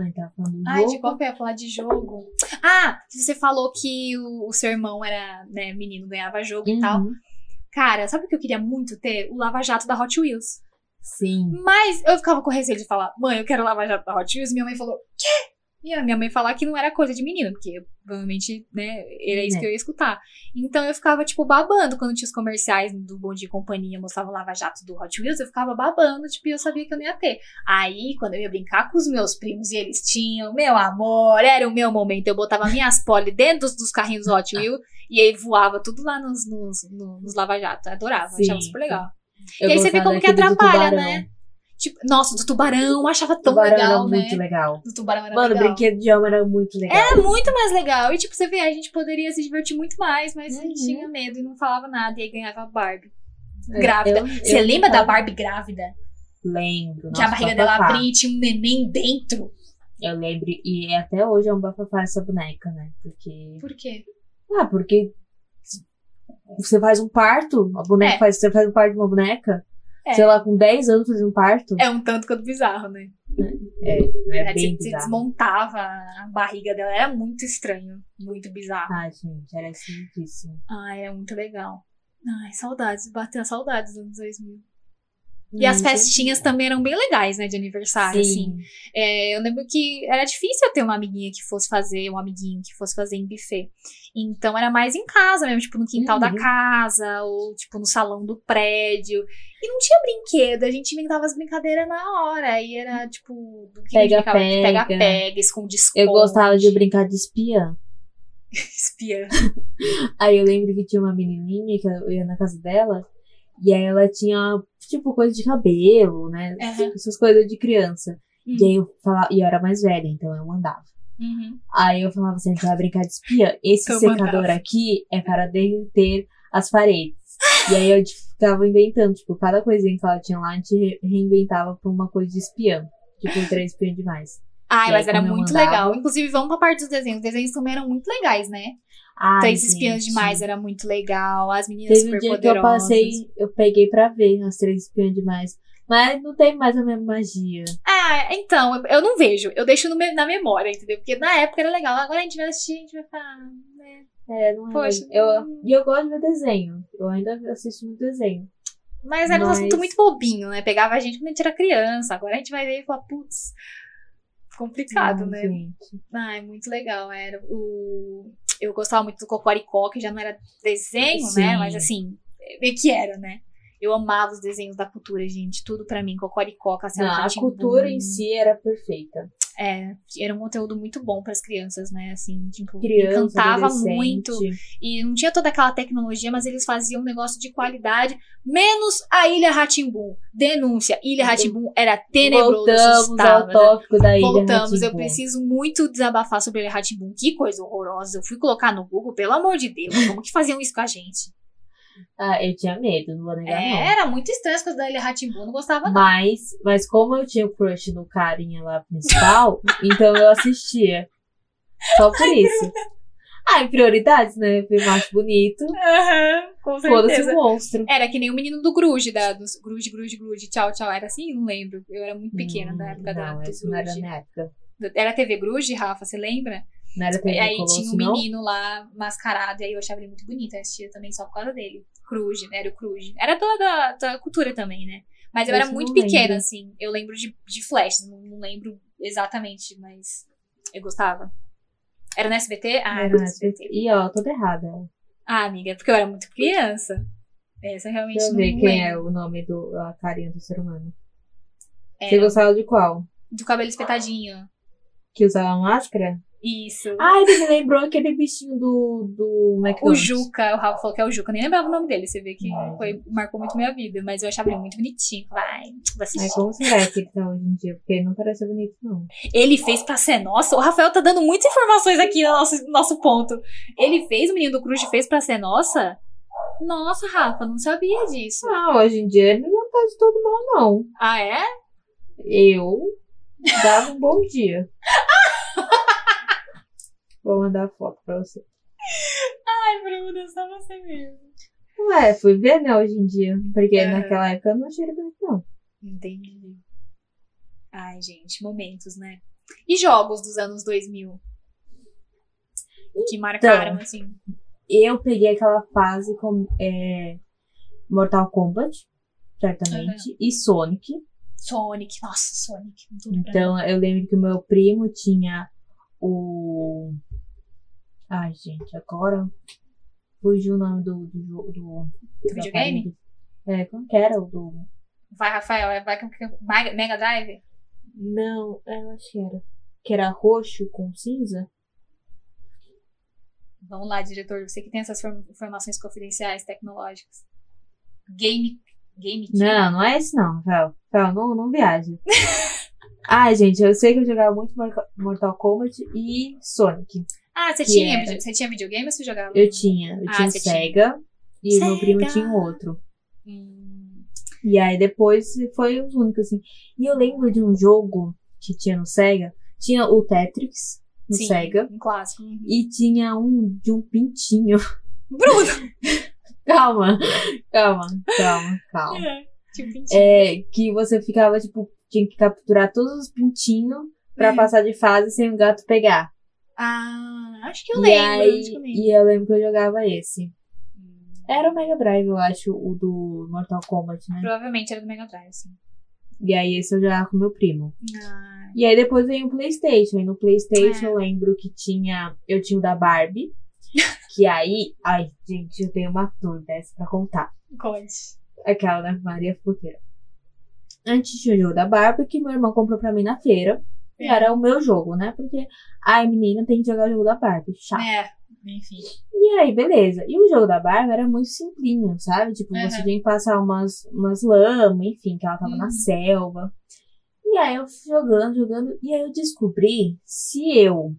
Ai, tava falando do Ai, jogo. de qual que eu ia falar de jogo? Ah, você falou que o, o seu irmão era, né, menino, ganhava jogo e tal. Uhum. Cara, sabe o que eu queria muito ter? O Lava Jato da Hot Wheels. Sim. Mas eu ficava com receio de falar, mãe, eu quero Lava Jato da Hot Wheels. E minha mãe falou, quê? E a minha mãe falar que não era coisa de menino, porque provavelmente, né, era isso É. que eu ia escutar. Então eu ficava, tipo, babando quando tinha os comerciais do Bom Dia e Companhia, mostrava o Lava Jato do Hot Wheels, eu ficava babando, tipo, e eu sabia que eu não ia ter. Aí, quando eu ia brincar com os meus primos e eles tinham, meu amor, era o meu momento. Eu botava minhas poli dentro dos, dos carrinhos Hot Wheels e aí voava tudo lá nos, nos, no- nos Lava Jato. Eu adorava, Sim, achava super legal. Eu e aí você vê como que atrapalha, né? Tipo, nossa, do tubarão, eu achava tão tubarão legal, era né? muito legal. Do tubarão era Mano, o legal. brinquedo de alma era muito legal. Era muito mais legal. E tipo, você vê, a gente poderia se divertir muito mais, mas a gente Uhum. tinha medo e não falava nada. E aí ganhava a Barbie. É, grávida. eu- Você eu lembra da Barbie grávida? Lembro. que a nossa, barriga dela abria e tinha um neném dentro? Eu lembro. E até hoje é um bafafá essa boneca, né? Porque. Por quê? Ah, porque. Você faz um parto, a boneca É. faz. Você faz um parto de uma boneca. É. Sei lá, com 10 anos fazendo um parto. É um tanto quanto bizarro, né? É, é Era, bem você, você bizarro. desmontava a barriga dela. Era muito estranho. Muito bizarro. Ah, gente, era esquisitíssimo. Ah, era muito legal. Ai, saudades. Bateu saudades dos anos 2000. E as Hum, festinhas também eram bem legais, né? De aniversário, assim. Sim. É, eu lembro que era difícil eu ter uma amiguinha que fosse fazer, um amiguinho que fosse fazer em buffet. Então era mais em casa mesmo, tipo no quintal da Uhum. casa, ou tipo no salão do prédio. E não tinha brinquedo, a gente inventava as brincadeiras na hora. E era tipo, do que a gente Pega, brincava? pega. Pega-pega, esconde-esconde. Eu gostava de brincar de espiã. Espia. Aí eu lembro que tinha uma menininha que eu ia na casa dela. E aí ela tinha, tipo, coisa de cabelo, né? Aham. Essas coisas de criança. Hum. E aí eu falava, e eu era mais velha, então eu mandava. Uhum. Aí eu falava assim, a gente vai brincar de espiã. Esse Eu secador mandava. aqui é para derreter as paredes. E aí eu tipo, ficava inventando, tipo, cada coisinha que ela tinha lá, a gente re- reinventava pra uma coisa de espiã. Tipo, três espiã demais. Ai, mas era muito legal. Inclusive, vamos pra parte dos desenhos. Os desenhos também eram muito legais, né? Ai, Três espiãs demais era muito legal. As meninas Teve um super dia que eu poderosas. passei, eu peguei pra ver as três espiãs demais. Mas não tem mais a mesma magia. Ah, então, eu- eu não vejo. Eu deixo no na memória, entendeu? Porque na época era legal. Agora a gente vai assistir, a gente vai falar, né? É, não é. Poxa. eu, e eu gosto de ver desenho. Eu ainda assisto muito desenho. Mas era um Mas- assunto muito bobinho, né? Pegava a gente quando a gente era criança. Agora a gente vai ver e falar, putz, complicado, Ai, né? gente. Ai, muito legal. Era o... Eu gostava muito do Cocoricó, que já não era desenho, Sim. né? Mas assim, meio que era, né? Eu amava os desenhos da cultura, gente. Tudo pra mim, Cocoricó, Castelo Não, a cultura em si era perfeita. É, era um conteúdo muito bom pras crianças, né? Assim, tipo, Criança, muito. E não tinha toda aquela tecnologia, mas eles faziam um negócio de qualidade. Menos a Ilha Ratimbum. Denúncia. Ilha Ratimbum era tenebroso. Voltamos ao assustava, né? tópico da ilha Voltamos, eu preciso muito desabafar sobre a Ilha Ratimbum. Que coisa horrorosa. Eu fui colocar no Google, pelo amor de Deus, como que faziam isso com a gente? Ah, eu tinha medo, não vou negar não. É, era muito estranho as coisas da Ilha Ratimbum, não gostava não. Mas, mas como eu tinha o crush no carinha lá principal, então eu assistia. Só por isso. Ah, em prioridades, né? Eu macho bonito. Aham, com Foda-se certeza. o monstro. Era que nem o menino do Gruge, da, dos Gruge, Gruge, Gruge, tchau, tchau. Era assim? Não lembro. Eu era muito pequena na época da, Hum, Não, do essa não era na época. Era TV Gruge, Rafa, você lembra? Não era TV E aí tinha um não? menino lá mascarado, e aí eu achava ele muito bonito. Eu assistia também só por causa dele. Cruze, né? Era o Cruze. Era toda da, da cultura também, né? Mas eu Esse era eu muito pequena, lembro. assim. Eu lembro de, de flashes, não, não lembro exatamente, mas eu gostava. Era no SBT? Ah, era Era no SBT. E ó, toda errada. Ah, amiga, é porque eu era muito criança. Essa eu realmente Deixa eu não ver quem é lembro. o nome do a carinha do ser humano. Você Era gostava de qual? do cabelo espetadinho. Que usava máscara? Isso. Ah, ele me lembrou aquele bichinho do, do O McDonald's. Juca, o Rafa falou que é o Juca, eu nem lembrava o nome dele, você vê que foi, marcou muito minha vida, mas eu achava ele muito bonitinho. Vai, vou assistir. como será que ele tá hoje em dia? Porque ele não parece bonito, não. Ele fez pra ser nossa. O Rafael tá dando muitas informações aqui no nosso, no nosso ponto. Ele fez, o menino do Cruz fez pra ser nossa? Nossa, Rafa, não sabia disso. Não, hoje em dia ele não tá de todo mal, não. Ah, é? Eu dava um bom dia. Vou mandar a foto pra você. Ai, Bruna, só você mesmo. Ué, fui ver, né, hoje em dia. Porque naquela época eu não achei ele bonito, não. Entendi. Ai, gente, momentos, né? E jogos dos anos 2000? Que marcaram, Então. assim. Eu peguei aquela fase com é, Mortal Kombat, certamente, e Sonic. Sonic. Nossa, Sonic. Então eu lembro que o meu primo tinha o. Ai, gente, agora fugiu o nome do, do jogo. Do, do videogame? É, como que era o do. Vai, Rafael, é- vai com Mega Mega Drive? Não, eu acho que era. Que era roxo com cinza? Vamos lá, diretor, você que tem essas form- informações confidenciais tecnológicas. Game. Game King? Não, não é esse não, Rafael. Rafael, não, não viaja. Ai, gente, eu sei que eu jogava muito Mor- Mortal Kombat e Sonic. Ah, você tinha, era- você tinha videogame ou você jogava? Eu tinha. Eu Ah, tinha você tinha. Sega e meu primo Sega! tinha um outro. Hum, E aí depois foi os únicos, assim. E eu lembro de um jogo que tinha no Sega. Tinha o Tetris no sim, Sega. Um clássico. Uhum. E tinha um de um pintinho. Bruno! calma, calma, calma, calma. É, tipo, pintinho. É, que você ficava, tipo, tinha que capturar todos os pintinhos pra Hum. passar de fase sem o gato pegar. Ah, acho que eu e lembro. aí, e eu lembro que eu jogava esse. Hum, Era o Mega Drive, eu acho, o do Mortal Kombat, né? Provavelmente era do Mega Drive, assim. E aí esse eu jogava com meu primo. Ah, E aí depois veio o Playstation. E no Playstation É. eu lembro que tinha. Eu tinha o da Barbie. que aí. Ai, gente, eu tenho uma tour dessa pra contar. conte. Aquela da Maria Fogueira. Antes tinha o jogo da Barbie que meu irmão comprou pra mim na feira. E era o meu jogo, né? Porque, ai, menina, tem que jogar o jogo da Barbie. Chato. É, enfim. E aí, beleza. E o jogo da Barbie era muito simplinho, sabe? Tipo, você Aham. tinha que passar umas, umas lamas, enfim, que ela tava na Uhum. selva. E aí eu fui jogando, jogando. E aí eu descobri, se eu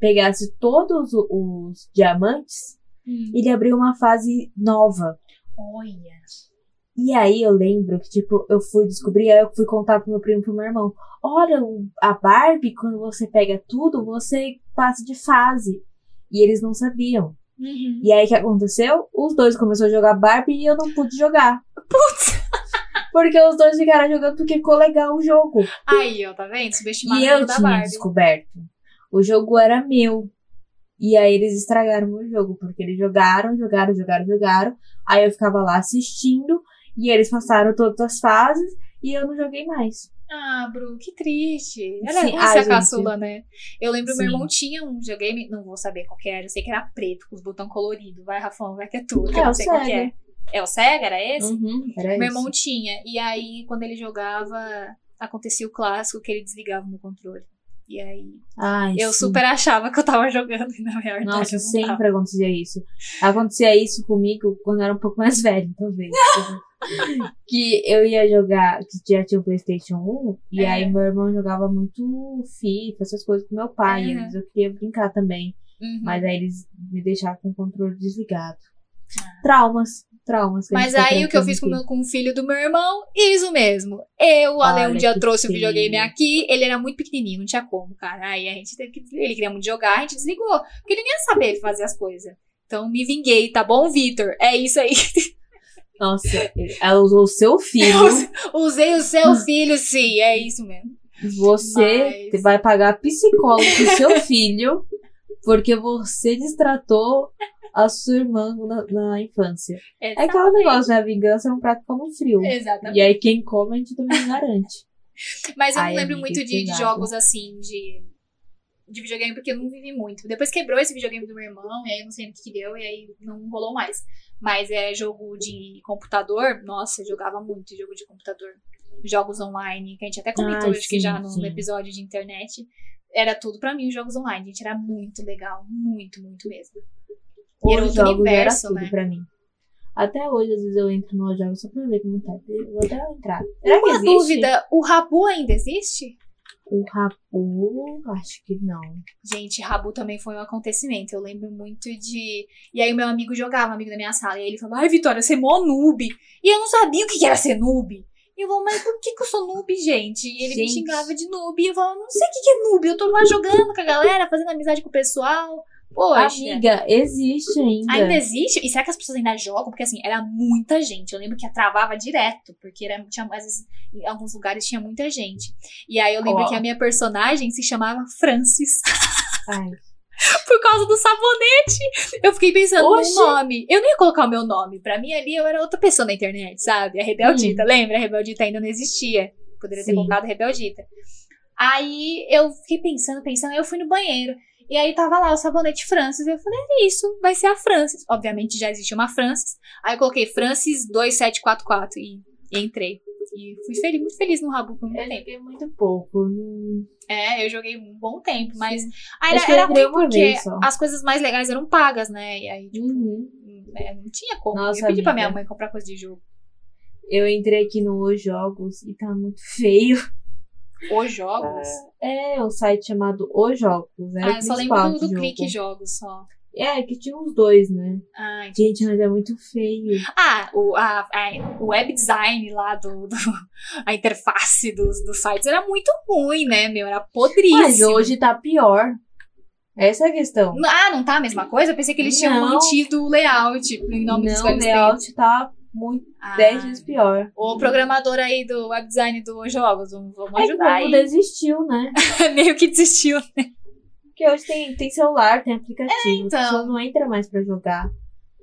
pegasse todos os diamantes, Hum. ele abria uma fase nova. Olha. E aí eu lembro que, tipo, eu fui descobrir, aí eu fui contar pro meu primo e pro meu irmão. Olha, o- a Barbie, quando você pega tudo, você passa de fase. E eles não sabiam. Uhum. E aí o que aconteceu? Os dois começaram a jogar Barbie e eu não pude jogar. Putz! Porque os dois ficaram jogando porque ficou legal o jogo. Aí, ó, tá vendo? Subestimado e eu da tinha Barbie. descoberto. O jogo era meu. E aí eles estragaram o jogo. Porque eles jogaram, jogaram, jogaram, jogaram. Aí eu ficava lá assistindo. E eles passaram todas as fases. E eu não joguei mais. Ah, Bru, que triste. Era Sim, ruim ai, ser a gente. caçula, né? Eu lembro que meu Sim. irmão tinha um videogame, não vou saber qual que era, eu sei que era preto, com os botões coloridos. Vai, Rafão, vai que é tu, que É, eu não sei qual que é. Sega. É o Sega, era esse? Uhum, era Meu isso. irmão tinha. E aí, quando ele jogava, acontecia o clássico que ele desligava o meu controle. E aí, Ai, eu sim. super achava que eu tava jogando e na verdade Nossa, eu sempre acontecia isso. Acontecia isso comigo quando eu era um pouco mais velho, talvez. que eu ia jogar, que já tinha o PlayStation 1, e É. aí meu irmão jogava muito FIFA, essas coisas com meu pai. Uhum. vezes eu queria brincar também. Uhum. Mas aí eles me deixavam com o controle desligado. Ah. Traumas, traumas. Mas tá aí o que eu fiz com, meu- com o filho do meu irmão, isso mesmo. Eu, Ale, um dia trouxe o videogame aqui, ele era muito pequenininho, não tinha como, cara. Aí a gente teve que. Ele queria muito jogar, a gente desligou. Porque ele não ia saber fazer as coisas. Então me vinguei, tá bom, Vitor? É isso aí. Nossa, ela usou o seu filho. Usei o seu filho, sim, é isso mesmo. Você Mas- vai pagar psicólogo pro seu filho porque você destratou a sua irmã na, na infância. É aquele negócio, né? A vingança é um prato como frio. Exatamente. E aí quem come a gente também garante. Mas eu Ai, não lembro muito de, de jogos assim, de, de videogame, porque eu não vivi muito. Depois quebrou esse videogame do meu irmão, e aí eu não sei no que, que deu, e aí não rolou mais. Mas é jogo de computador, nossa, eu jogava muito jogo de computador. Jogos online, que a gente até comentou, Ai, acho que já no, sim. no episódio de internet. Era tudo pra mim, os jogos online, gente. Era muito legal, muito, muito mesmo. E era outro universo, era tudo né? pra mim. Até hoje, às vezes, eu entro nos jogos só pra ver como tá. Eu vou até entrar. Será Uma dúvida, o Rabu ainda existe? O Rabu, acho que não. Gente, Rabu também foi um acontecimento. Eu lembro muito de. E aí, o meu amigo jogava, um amigo da minha sala. E ele falou: Ai, Vitória, você é mó noob. E eu não sabia o que era ser noob. E eu falava, mas por que, que eu sou noob, gente? E ele me Gente. xingava de noob. E eu falava, não sei o que, que é noob. Eu tô lá jogando com a galera, fazendo amizade com o pessoal. Poxa. Amiga, existe ainda. Ainda existe? E será que as pessoas ainda jogam? Porque assim, era muita gente. Eu lembro que travava direto, porque era, tinha, às vezes, em alguns lugares tinha muita gente. E aí eu lembro Ó. que a minha personagem se chamava Francis. Ai, Por causa do sabonete. Eu fiquei pensando Oxi. no nome. Eu não ia colocar o meu nome. Pra mim, ali, eu era outra pessoa na internet, sabe? A Rebeldita. Lembra? A Rebeldita ainda não existia. Poderia ter Sim. colocado Rebeldita. Aí, eu fiquei pensando, pensando. Aí eu fui no banheiro. E aí, tava lá o sabonete Francis. Eu falei, é isso. Vai ser a Francis. Obviamente, já existia uma Francis. Aí, eu coloquei Francis 2744 e, e entrei. E fui feliz, muito feliz no Rabu por muito eu tempo. joguei muito pouco. Hum, É, eu joguei um bom tempo, mas sim. aí era, era ruim porque as coisas mais legais eram pagas, né? E aí, tipo, Uhum. é, não tinha como. Nossa, eu pedi pra minha amiga. mãe comprar coisa de jogo. Eu entrei aqui no Os Jogos e tá muito feio. Os jogos? É, um site chamado Os Jogos. É ah, eu só lembro do, do jogo. clique jogos só. É, que tinha uns dois, né? Ah, entendi. Gente, mas é muito feio. Ah, o, a, a- o web design lá do, do- a interface dos, dos sites era muito ruim, né, meu? Era podríssimo. Mas hoje tá pior. Essa é a questão. Ah, não tá a mesma coisa? Eu pensei que eles tinham Não. mantido o layout em nome dos Não, o layout tá muito Ah, 10 vezes pior. O programador aí do web design dos jogos, vamos, É que o ajudar aí. desistiu, né? Meio que desistiu. Porque hoje tem, tem celular, tem aplicativo. então. A pessoa não entra mais pra jogar.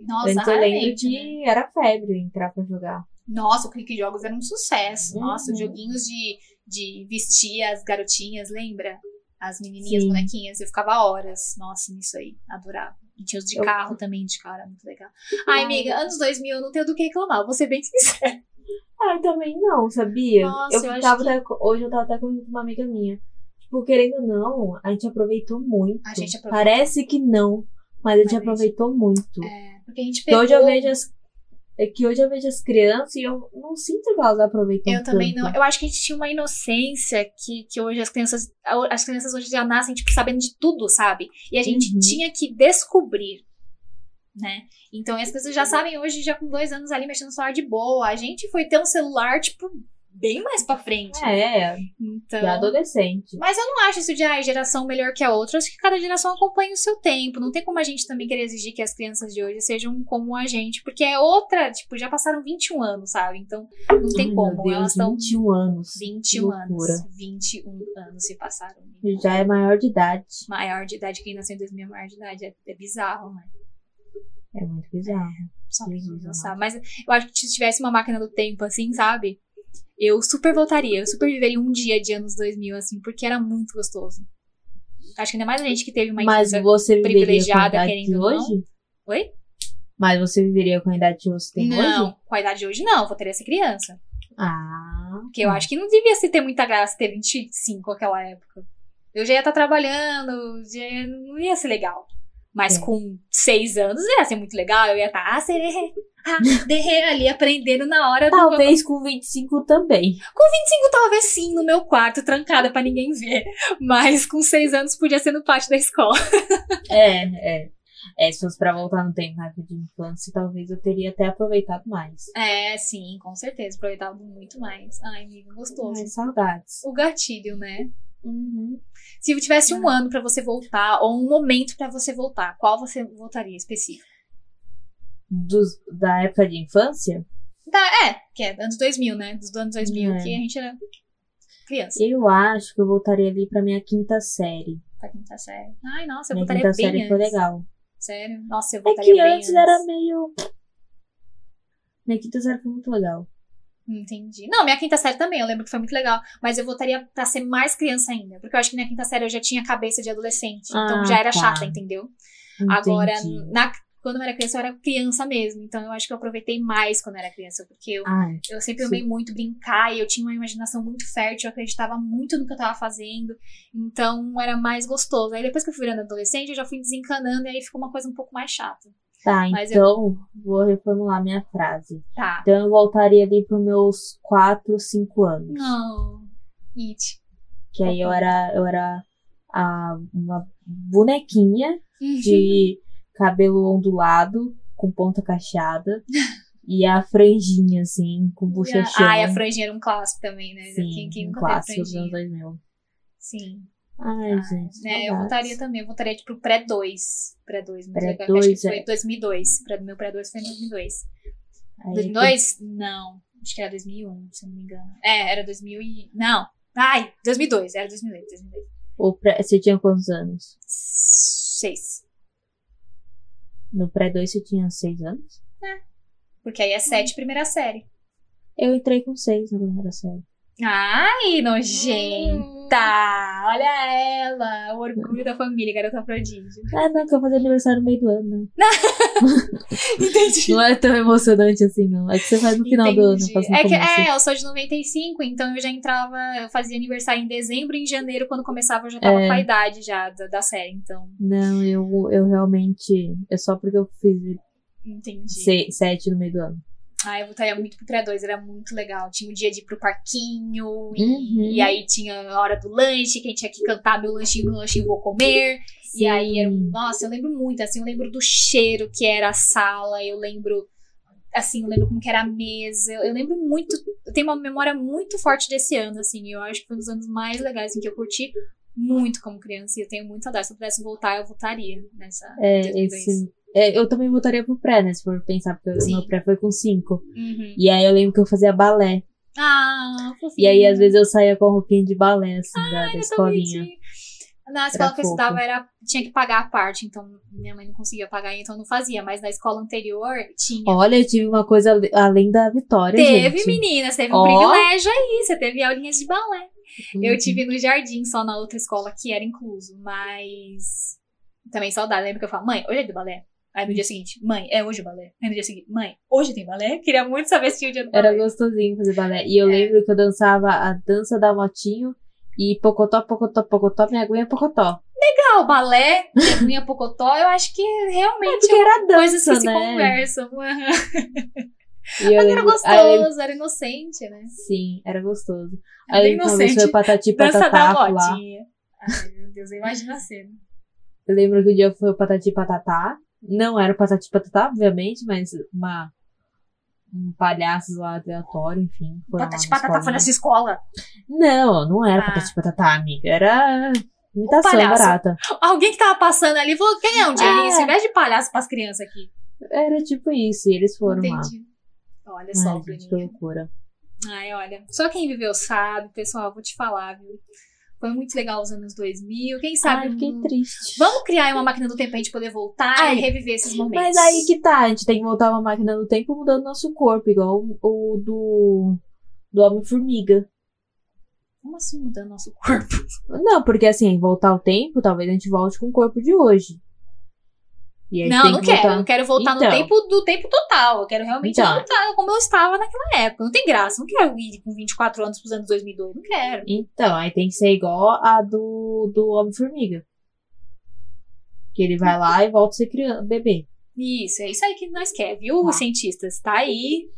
Nossa, Antes eu lembro raramente, né? que era febre entrar pra jogar. Nossa, o Clique Jogos era um sucesso. Uhum. Nossa, os joguinhos de, de vestir as garotinhas, lembra? As menininhas, Sim. bonequinhas. Eu ficava horas, nossa, nisso aí. Adorava. E tinha os de Eu- carro também, de cara, muito legal. Ai, Ai. amiga, anos 2000 eu não tenho do que reclamar, vou ser bem sincera. Ah, também não, sabia? Nossa, eu eu acho tava que- até- hoje eu tava até com uma amiga minha. Tipo, querendo ou não, a gente aproveitou muito. A gente aproveitou. Parece que não, mas a gente Mas a gente- aproveitou muito. É, porque a gente pegou... hoje eu vejo as. É que hoje eu vejo as crianças e eu não sinto que elas aproveitam Eu também tanto. não. Eu acho que a gente tinha uma inocência que, que hoje as crianças. As crianças hoje já nascem, tipo, sabendo de tudo, sabe? E a gente Uhum. tinha que descobrir. Né? Então as pessoas já sabem hoje, já com dois anos ali mexendo no celular de boa. A gente foi ter um celular, tipo, bem mais pra frente. É, Então. adolescente. Mas eu não acho isso de ah, geração melhor que a outra. Eu acho que cada geração acompanha o seu tempo. Não tem como a gente também querer exigir que as crianças de hoje sejam como a gente. Porque é outra, tipo, já passaram 21 anos, sabe? Então não tem Ai, como. Deus, Elas estão 21 anos. 21 Que loucura. anos. 21 anos se passaram. Já é maior de idade. Maior de idade, quem nasceu em 2000 é maior de idade. É, é bizarro, né? É muito bizarro. Só não amado. sabe. Mas eu acho que se tivesse uma máquina do tempo, assim, sabe? Eu super voltaria. Eu super viveria um dia de anos 2000, assim, porque era muito gostoso. Acho que ainda mais a gente que teve uma Mas você viveria com a privilegiada, querendo ou não. hoje? Oi? Mas você viveria com a idade que você tem não, hoje? com a idade de hoje não, voltaria a ser criança. Ah. Porque eu acho que não devia se ter muita graça ter 25 naquela época. Eu já ia estar trabalhando, já não ia ser legal. Mas É. com seis anos ia ser muito legal, eu ia estar, ah, serê, ah, derre, ali aprendendo na hora do. Talvez com 25 também. Com 25, talvez sim, no meu quarto, trancada pra ninguém ver. Mas com seis anos podia ser no pátio da escola. É, é. É, se fosse pra voltar no tempo na época de infância, talvez eu teria até aproveitado mais. É, sim, com certeza. Aproveitava muito mais. Ai, amigo, gostoso. Ai, saudades. O gatilho, né? Uhum. Se tivesse um ano pra você voltar, ou um momento pra você voltar, qual você voltaria específico? Dos, da época de infância, Tá, é, que é anos 2000, né? Dos anos 2000, É. que a gente era criança. eu acho que eu voltaria ali pra minha quinta série. Pra quinta série. Ai, nossa, eu minha voltaria quinta bem série antes. foi legal. Sério? Nossa, eu É voltaria que bem antes era meio. Minha quinta série foi muito legal. Entendi. Não, minha quinta série também, eu lembro que foi muito legal. Mas eu voltaria pra ser mais criança ainda. Porque eu acho que na quinta série eu já tinha cabeça de adolescente. então Ah, já era tá. chata, entendeu? Agora, Entendi. na, quando eu era criança, eu era criança mesmo. Então eu acho que eu aproveitei mais quando eu era criança. Porque eu, Ai, eu sempre Sim. amei muito brincar e eu tinha uma imaginação muito fértil. Eu acreditava muito no que eu tava fazendo. Então era mais gostoso. Aí depois que eu fui virando adolescente, eu já fui desencanando. E aí ficou uma coisa um pouco mais chata. tá, Mas eu- então vou reformular minha frase. Tá. Então eu voltaria ali pros meus 4, 5 anos. Não. It. Que aí eu era, eu era a, uma bonequinha de cabelo ondulado, com ponta cacheada. e a franjinha, assim, com bochechão. Ah, e a franjinha era um clássico também, né? Sim, quem, quem um clássico dos anos franjinha? 2000. Sim. Ai, gente. né, eu votaria também. Eu votaria, tipo, pré-2. Pré-2. muito Pré legal, que Acho que foi é. 2002. Pré, meu pré-2 foi em 2002. Aí, 2002? Não. Acho que era 2001, se não me engano. É, era 2000 e... Não. Ai, 2002. Era 2002. 2002. O pré, você tinha quantos anos? Seis. No pré-2 você tinha seis anos? Porque aí é sete, primeira série. Eu entrei com seis na primeira série. Ai, nojenta! Olha ela! O orgulho da família, garota prodígio. Ah, não, que eu vou fazer aniversário no meio do ano, né? Entendi. Não é tão emocionante assim, não. É que você faz no final do ano, Entendi. faço no É que é, eu sou de 95, então eu já entrava, eu fazia aniversário em dezembro e em janeiro, quando começava, eu já tava É. com a idade já da, da série, então. Não, eu, eu realmente. É só porque eu fiz Entendi. se- sete no meio do ano. Ah, eu votaria muito pro pré-2, era muito legal. Tinha o dia de ir pro parquinho, e, Uhum. e aí tinha a hora do lanche, que a gente tinha que cantar meu lanchinho, meu lanchinho, vou comer. E aí era. Sim. Nossa, eu lembro muito, assim, eu lembro do cheiro que era a sala, eu lembro. Assim, eu lembro como que era a mesa. Eu, eu lembro muito. Eu tenho uma memória muito forte desse ano, assim. Eu acho que foi um dos anos mais legais, assim, que eu curti muito como criança. E eu tenho muita saudade. Se eu pudesse voltar, eu voltaria nessa. É, 2002. esse. É, eu também votaria pro pré, né? Se for pensar, porque o Sim. meu pré foi com cinco. Uhum. E aí eu lembro que eu fazia balé. Ah, fofinho. E aí, às vezes, eu saía com a roupinha de balé, assim, da, da Ai, eu escolinha. também tinha. Na escola que eu fofo. estudava era, tinha que pagar a parte, então minha mãe não conseguia pagar, então eu não fazia. Mas na escola anterior tinha. Olha, eu tive uma coisa além da vitória, Teve, gente. meninas, teve um Ó. privilégio aí. Você teve aulinhas de balé. Eu Uhum. tive no jardim só na outra escola que era incluso, mas. Também saudade. Lembra que eu falo, mãe, hoje é do balé? Aí no dia seguinte, mãe, é hoje o balé. Aí no dia seguinte, mãe, hoje tem balé? Queria muito saber se tinha o dia do balé. Era gostosinho fazer balé. E eu É. lembro que eu dançava a dança da motinho e pocotó, pocotó, pocotó, minha aguinha pocotó. Ah, o balé, minha pocotó, eu acho que realmente Porque era é coisas que dança, se né? conversam. E Mas era lembro- aí gostoso, era inocente, né? Sim, era gostoso. Era Aí inocente. foi patati Dança da patatá lá. Ai, meu Deus, eu imagino a cena. Eu lembro que o dia foi o patati patatá. Não era o patati patatá, obviamente, mas uma um palhaço lá aleatório, enfim. Foi lá Patati Patatá foi escolinha. nessa escola. Não, não era Ah. patati patatá, amiga. Era imitação barata. Alguém que tava passando ali falou: quem é um dia É. isso? Ao invés de palhaço pras crianças aqui. Era tipo isso, e eles foram lá. Entendi. Olha só, Ai, gente, que loucura. Ai, olha. Só quem viveu sabe, pessoal, vou te falar, viu? Foi muito legal os anos 2000. Quem sabe. Ai, fiquei hum, triste. Vamos criar uma máquina do tempo pra gente poder voltar Ai, e reviver esses momentos. Mas aí que tá, a gente tem que voltar uma máquina do tempo mudando nosso corpo, igual o, o do, do Homem-Formiga. Como assim mudando nosso corpo? Não, porque assim, voltar o tempo, talvez a gente volte com o corpo de hoje. Não, não que quero. voltar- Eu quero voltar Então. no tempo do tempo total. Eu quero realmente Então. voltar como eu estava naquela época. Não tem graça. Não quero ir com 24 anos pros anos 2002. Não quero. Então, aí tem que ser igual a do, do Homem-Formiga. Que ele vai lá e volta a ser criança, bebê. Isso, é isso aí que nós quer, viu, Tá. cientistas? Tá aí.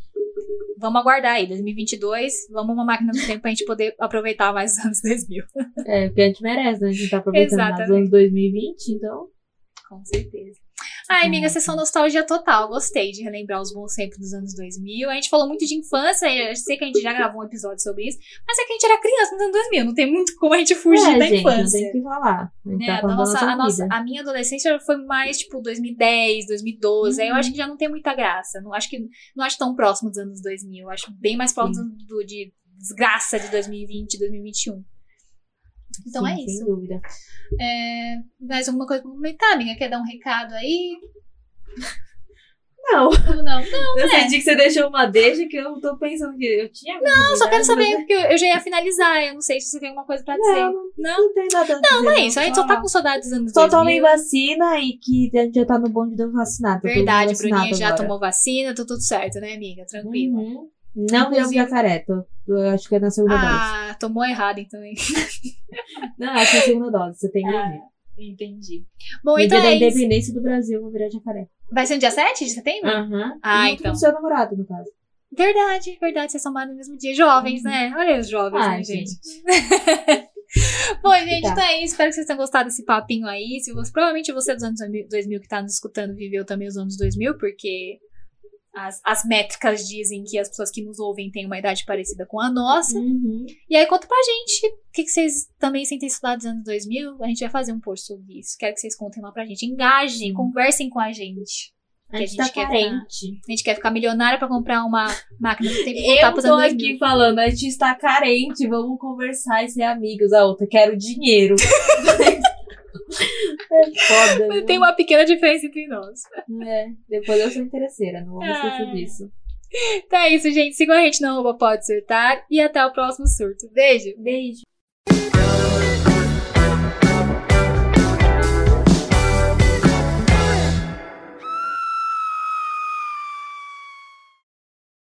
Vamos aguardar aí, 2022. Vamos uma máquina do tempo pra gente poder aproveitar mais os anos 2000. É, porque a gente merece, né? A gente tá aproveitando mais os anos 2020, então. Com certeza. Ai, amiga, sessão nostalgia total. Gostei de relembrar os bons tempos dos anos 2000. A gente falou muito de infância, eu sei que a gente já gravou um episódio sobre isso, mas é que a gente era criança nos anos 2000. Não tem muito como a gente fugir é, da gente, infância. Tem que falar. A né, tá falando nossa, a, nossa, a minha adolescência foi mais tipo 2010, 2012. Aí eu Uhum. acho que já não tem muita graça. Não acho que não acho tão próximo dos anos 2000. Eu acho bem mais próximo do, de desgraça de 2020, 2021. Então Sim, é Sem isso. dúvida. É, mais alguma coisa pra comentar, amiga? Quer dar um recado aí? Não, não? Não, eu é. senti que você deixou uma deixa que eu tô pensando que eu tinha. Não, só quero saber, porque eu, eu já ia finalizar. Eu não sei se você tem alguma coisa pra dizer. Não, Não? Não tem nada a dizer. Não, não é isso. A gente só tá com saudades dos anos Só 2000. tomem vacina e que a gente já tá no bonde do vacinado. Verdade, Bruninha já tomou vacina, tá tudo certo, né, amiga? Tranquilo. Uhum. Não virou Inclusive- jacaré, tô, eu acho que é na segunda dose. Ah, tomou errado então, hein? Não, acho que é a segunda dose, você tem Ah. Entendi. Bom, No então dia é independência do Brasil, vou virar jacaré. Vai ser no dia 7 de setembro? Aham. Ah, E então. com seu namorado, no caso. Verdade, verdade. Vocês mais no mesmo dia. Jovens, né? Olha os jovens, Ah, né, gente? gente. Bom, gente, Tá. então é isso. Espero que vocês tenham gostado desse papinho aí. Se você, provavelmente você dos anos 2000 que tá nos escutando viveu também os anos 2000, porque as, as métricas dizem que as pessoas que nos ouvem têm uma idade parecida com a nossa. Uhum. E aí conta pra gente o que, que vocês também sentem estudar dos anos 2000. A gente vai fazer um post sobre isso. Quero que vocês contem lá pra gente. Engajem, conversem com a gente. A gente, a gente tá quer carente. A gente quer ficar milionária pra comprar uma máquina do tempo voltar Eu tô aqui 2000. falando, a gente está carente, vamos conversar e ser amigos. A outra, quero dinheiro. é foda. né? Tem uma pequena diferença entre nós. É, depois eu sou interesseira, não vamos esquecer Ai. disso. Então é isso, gente. Sigam a gente no arroba pode surtar e até o próximo surto. Beijo! Beijo.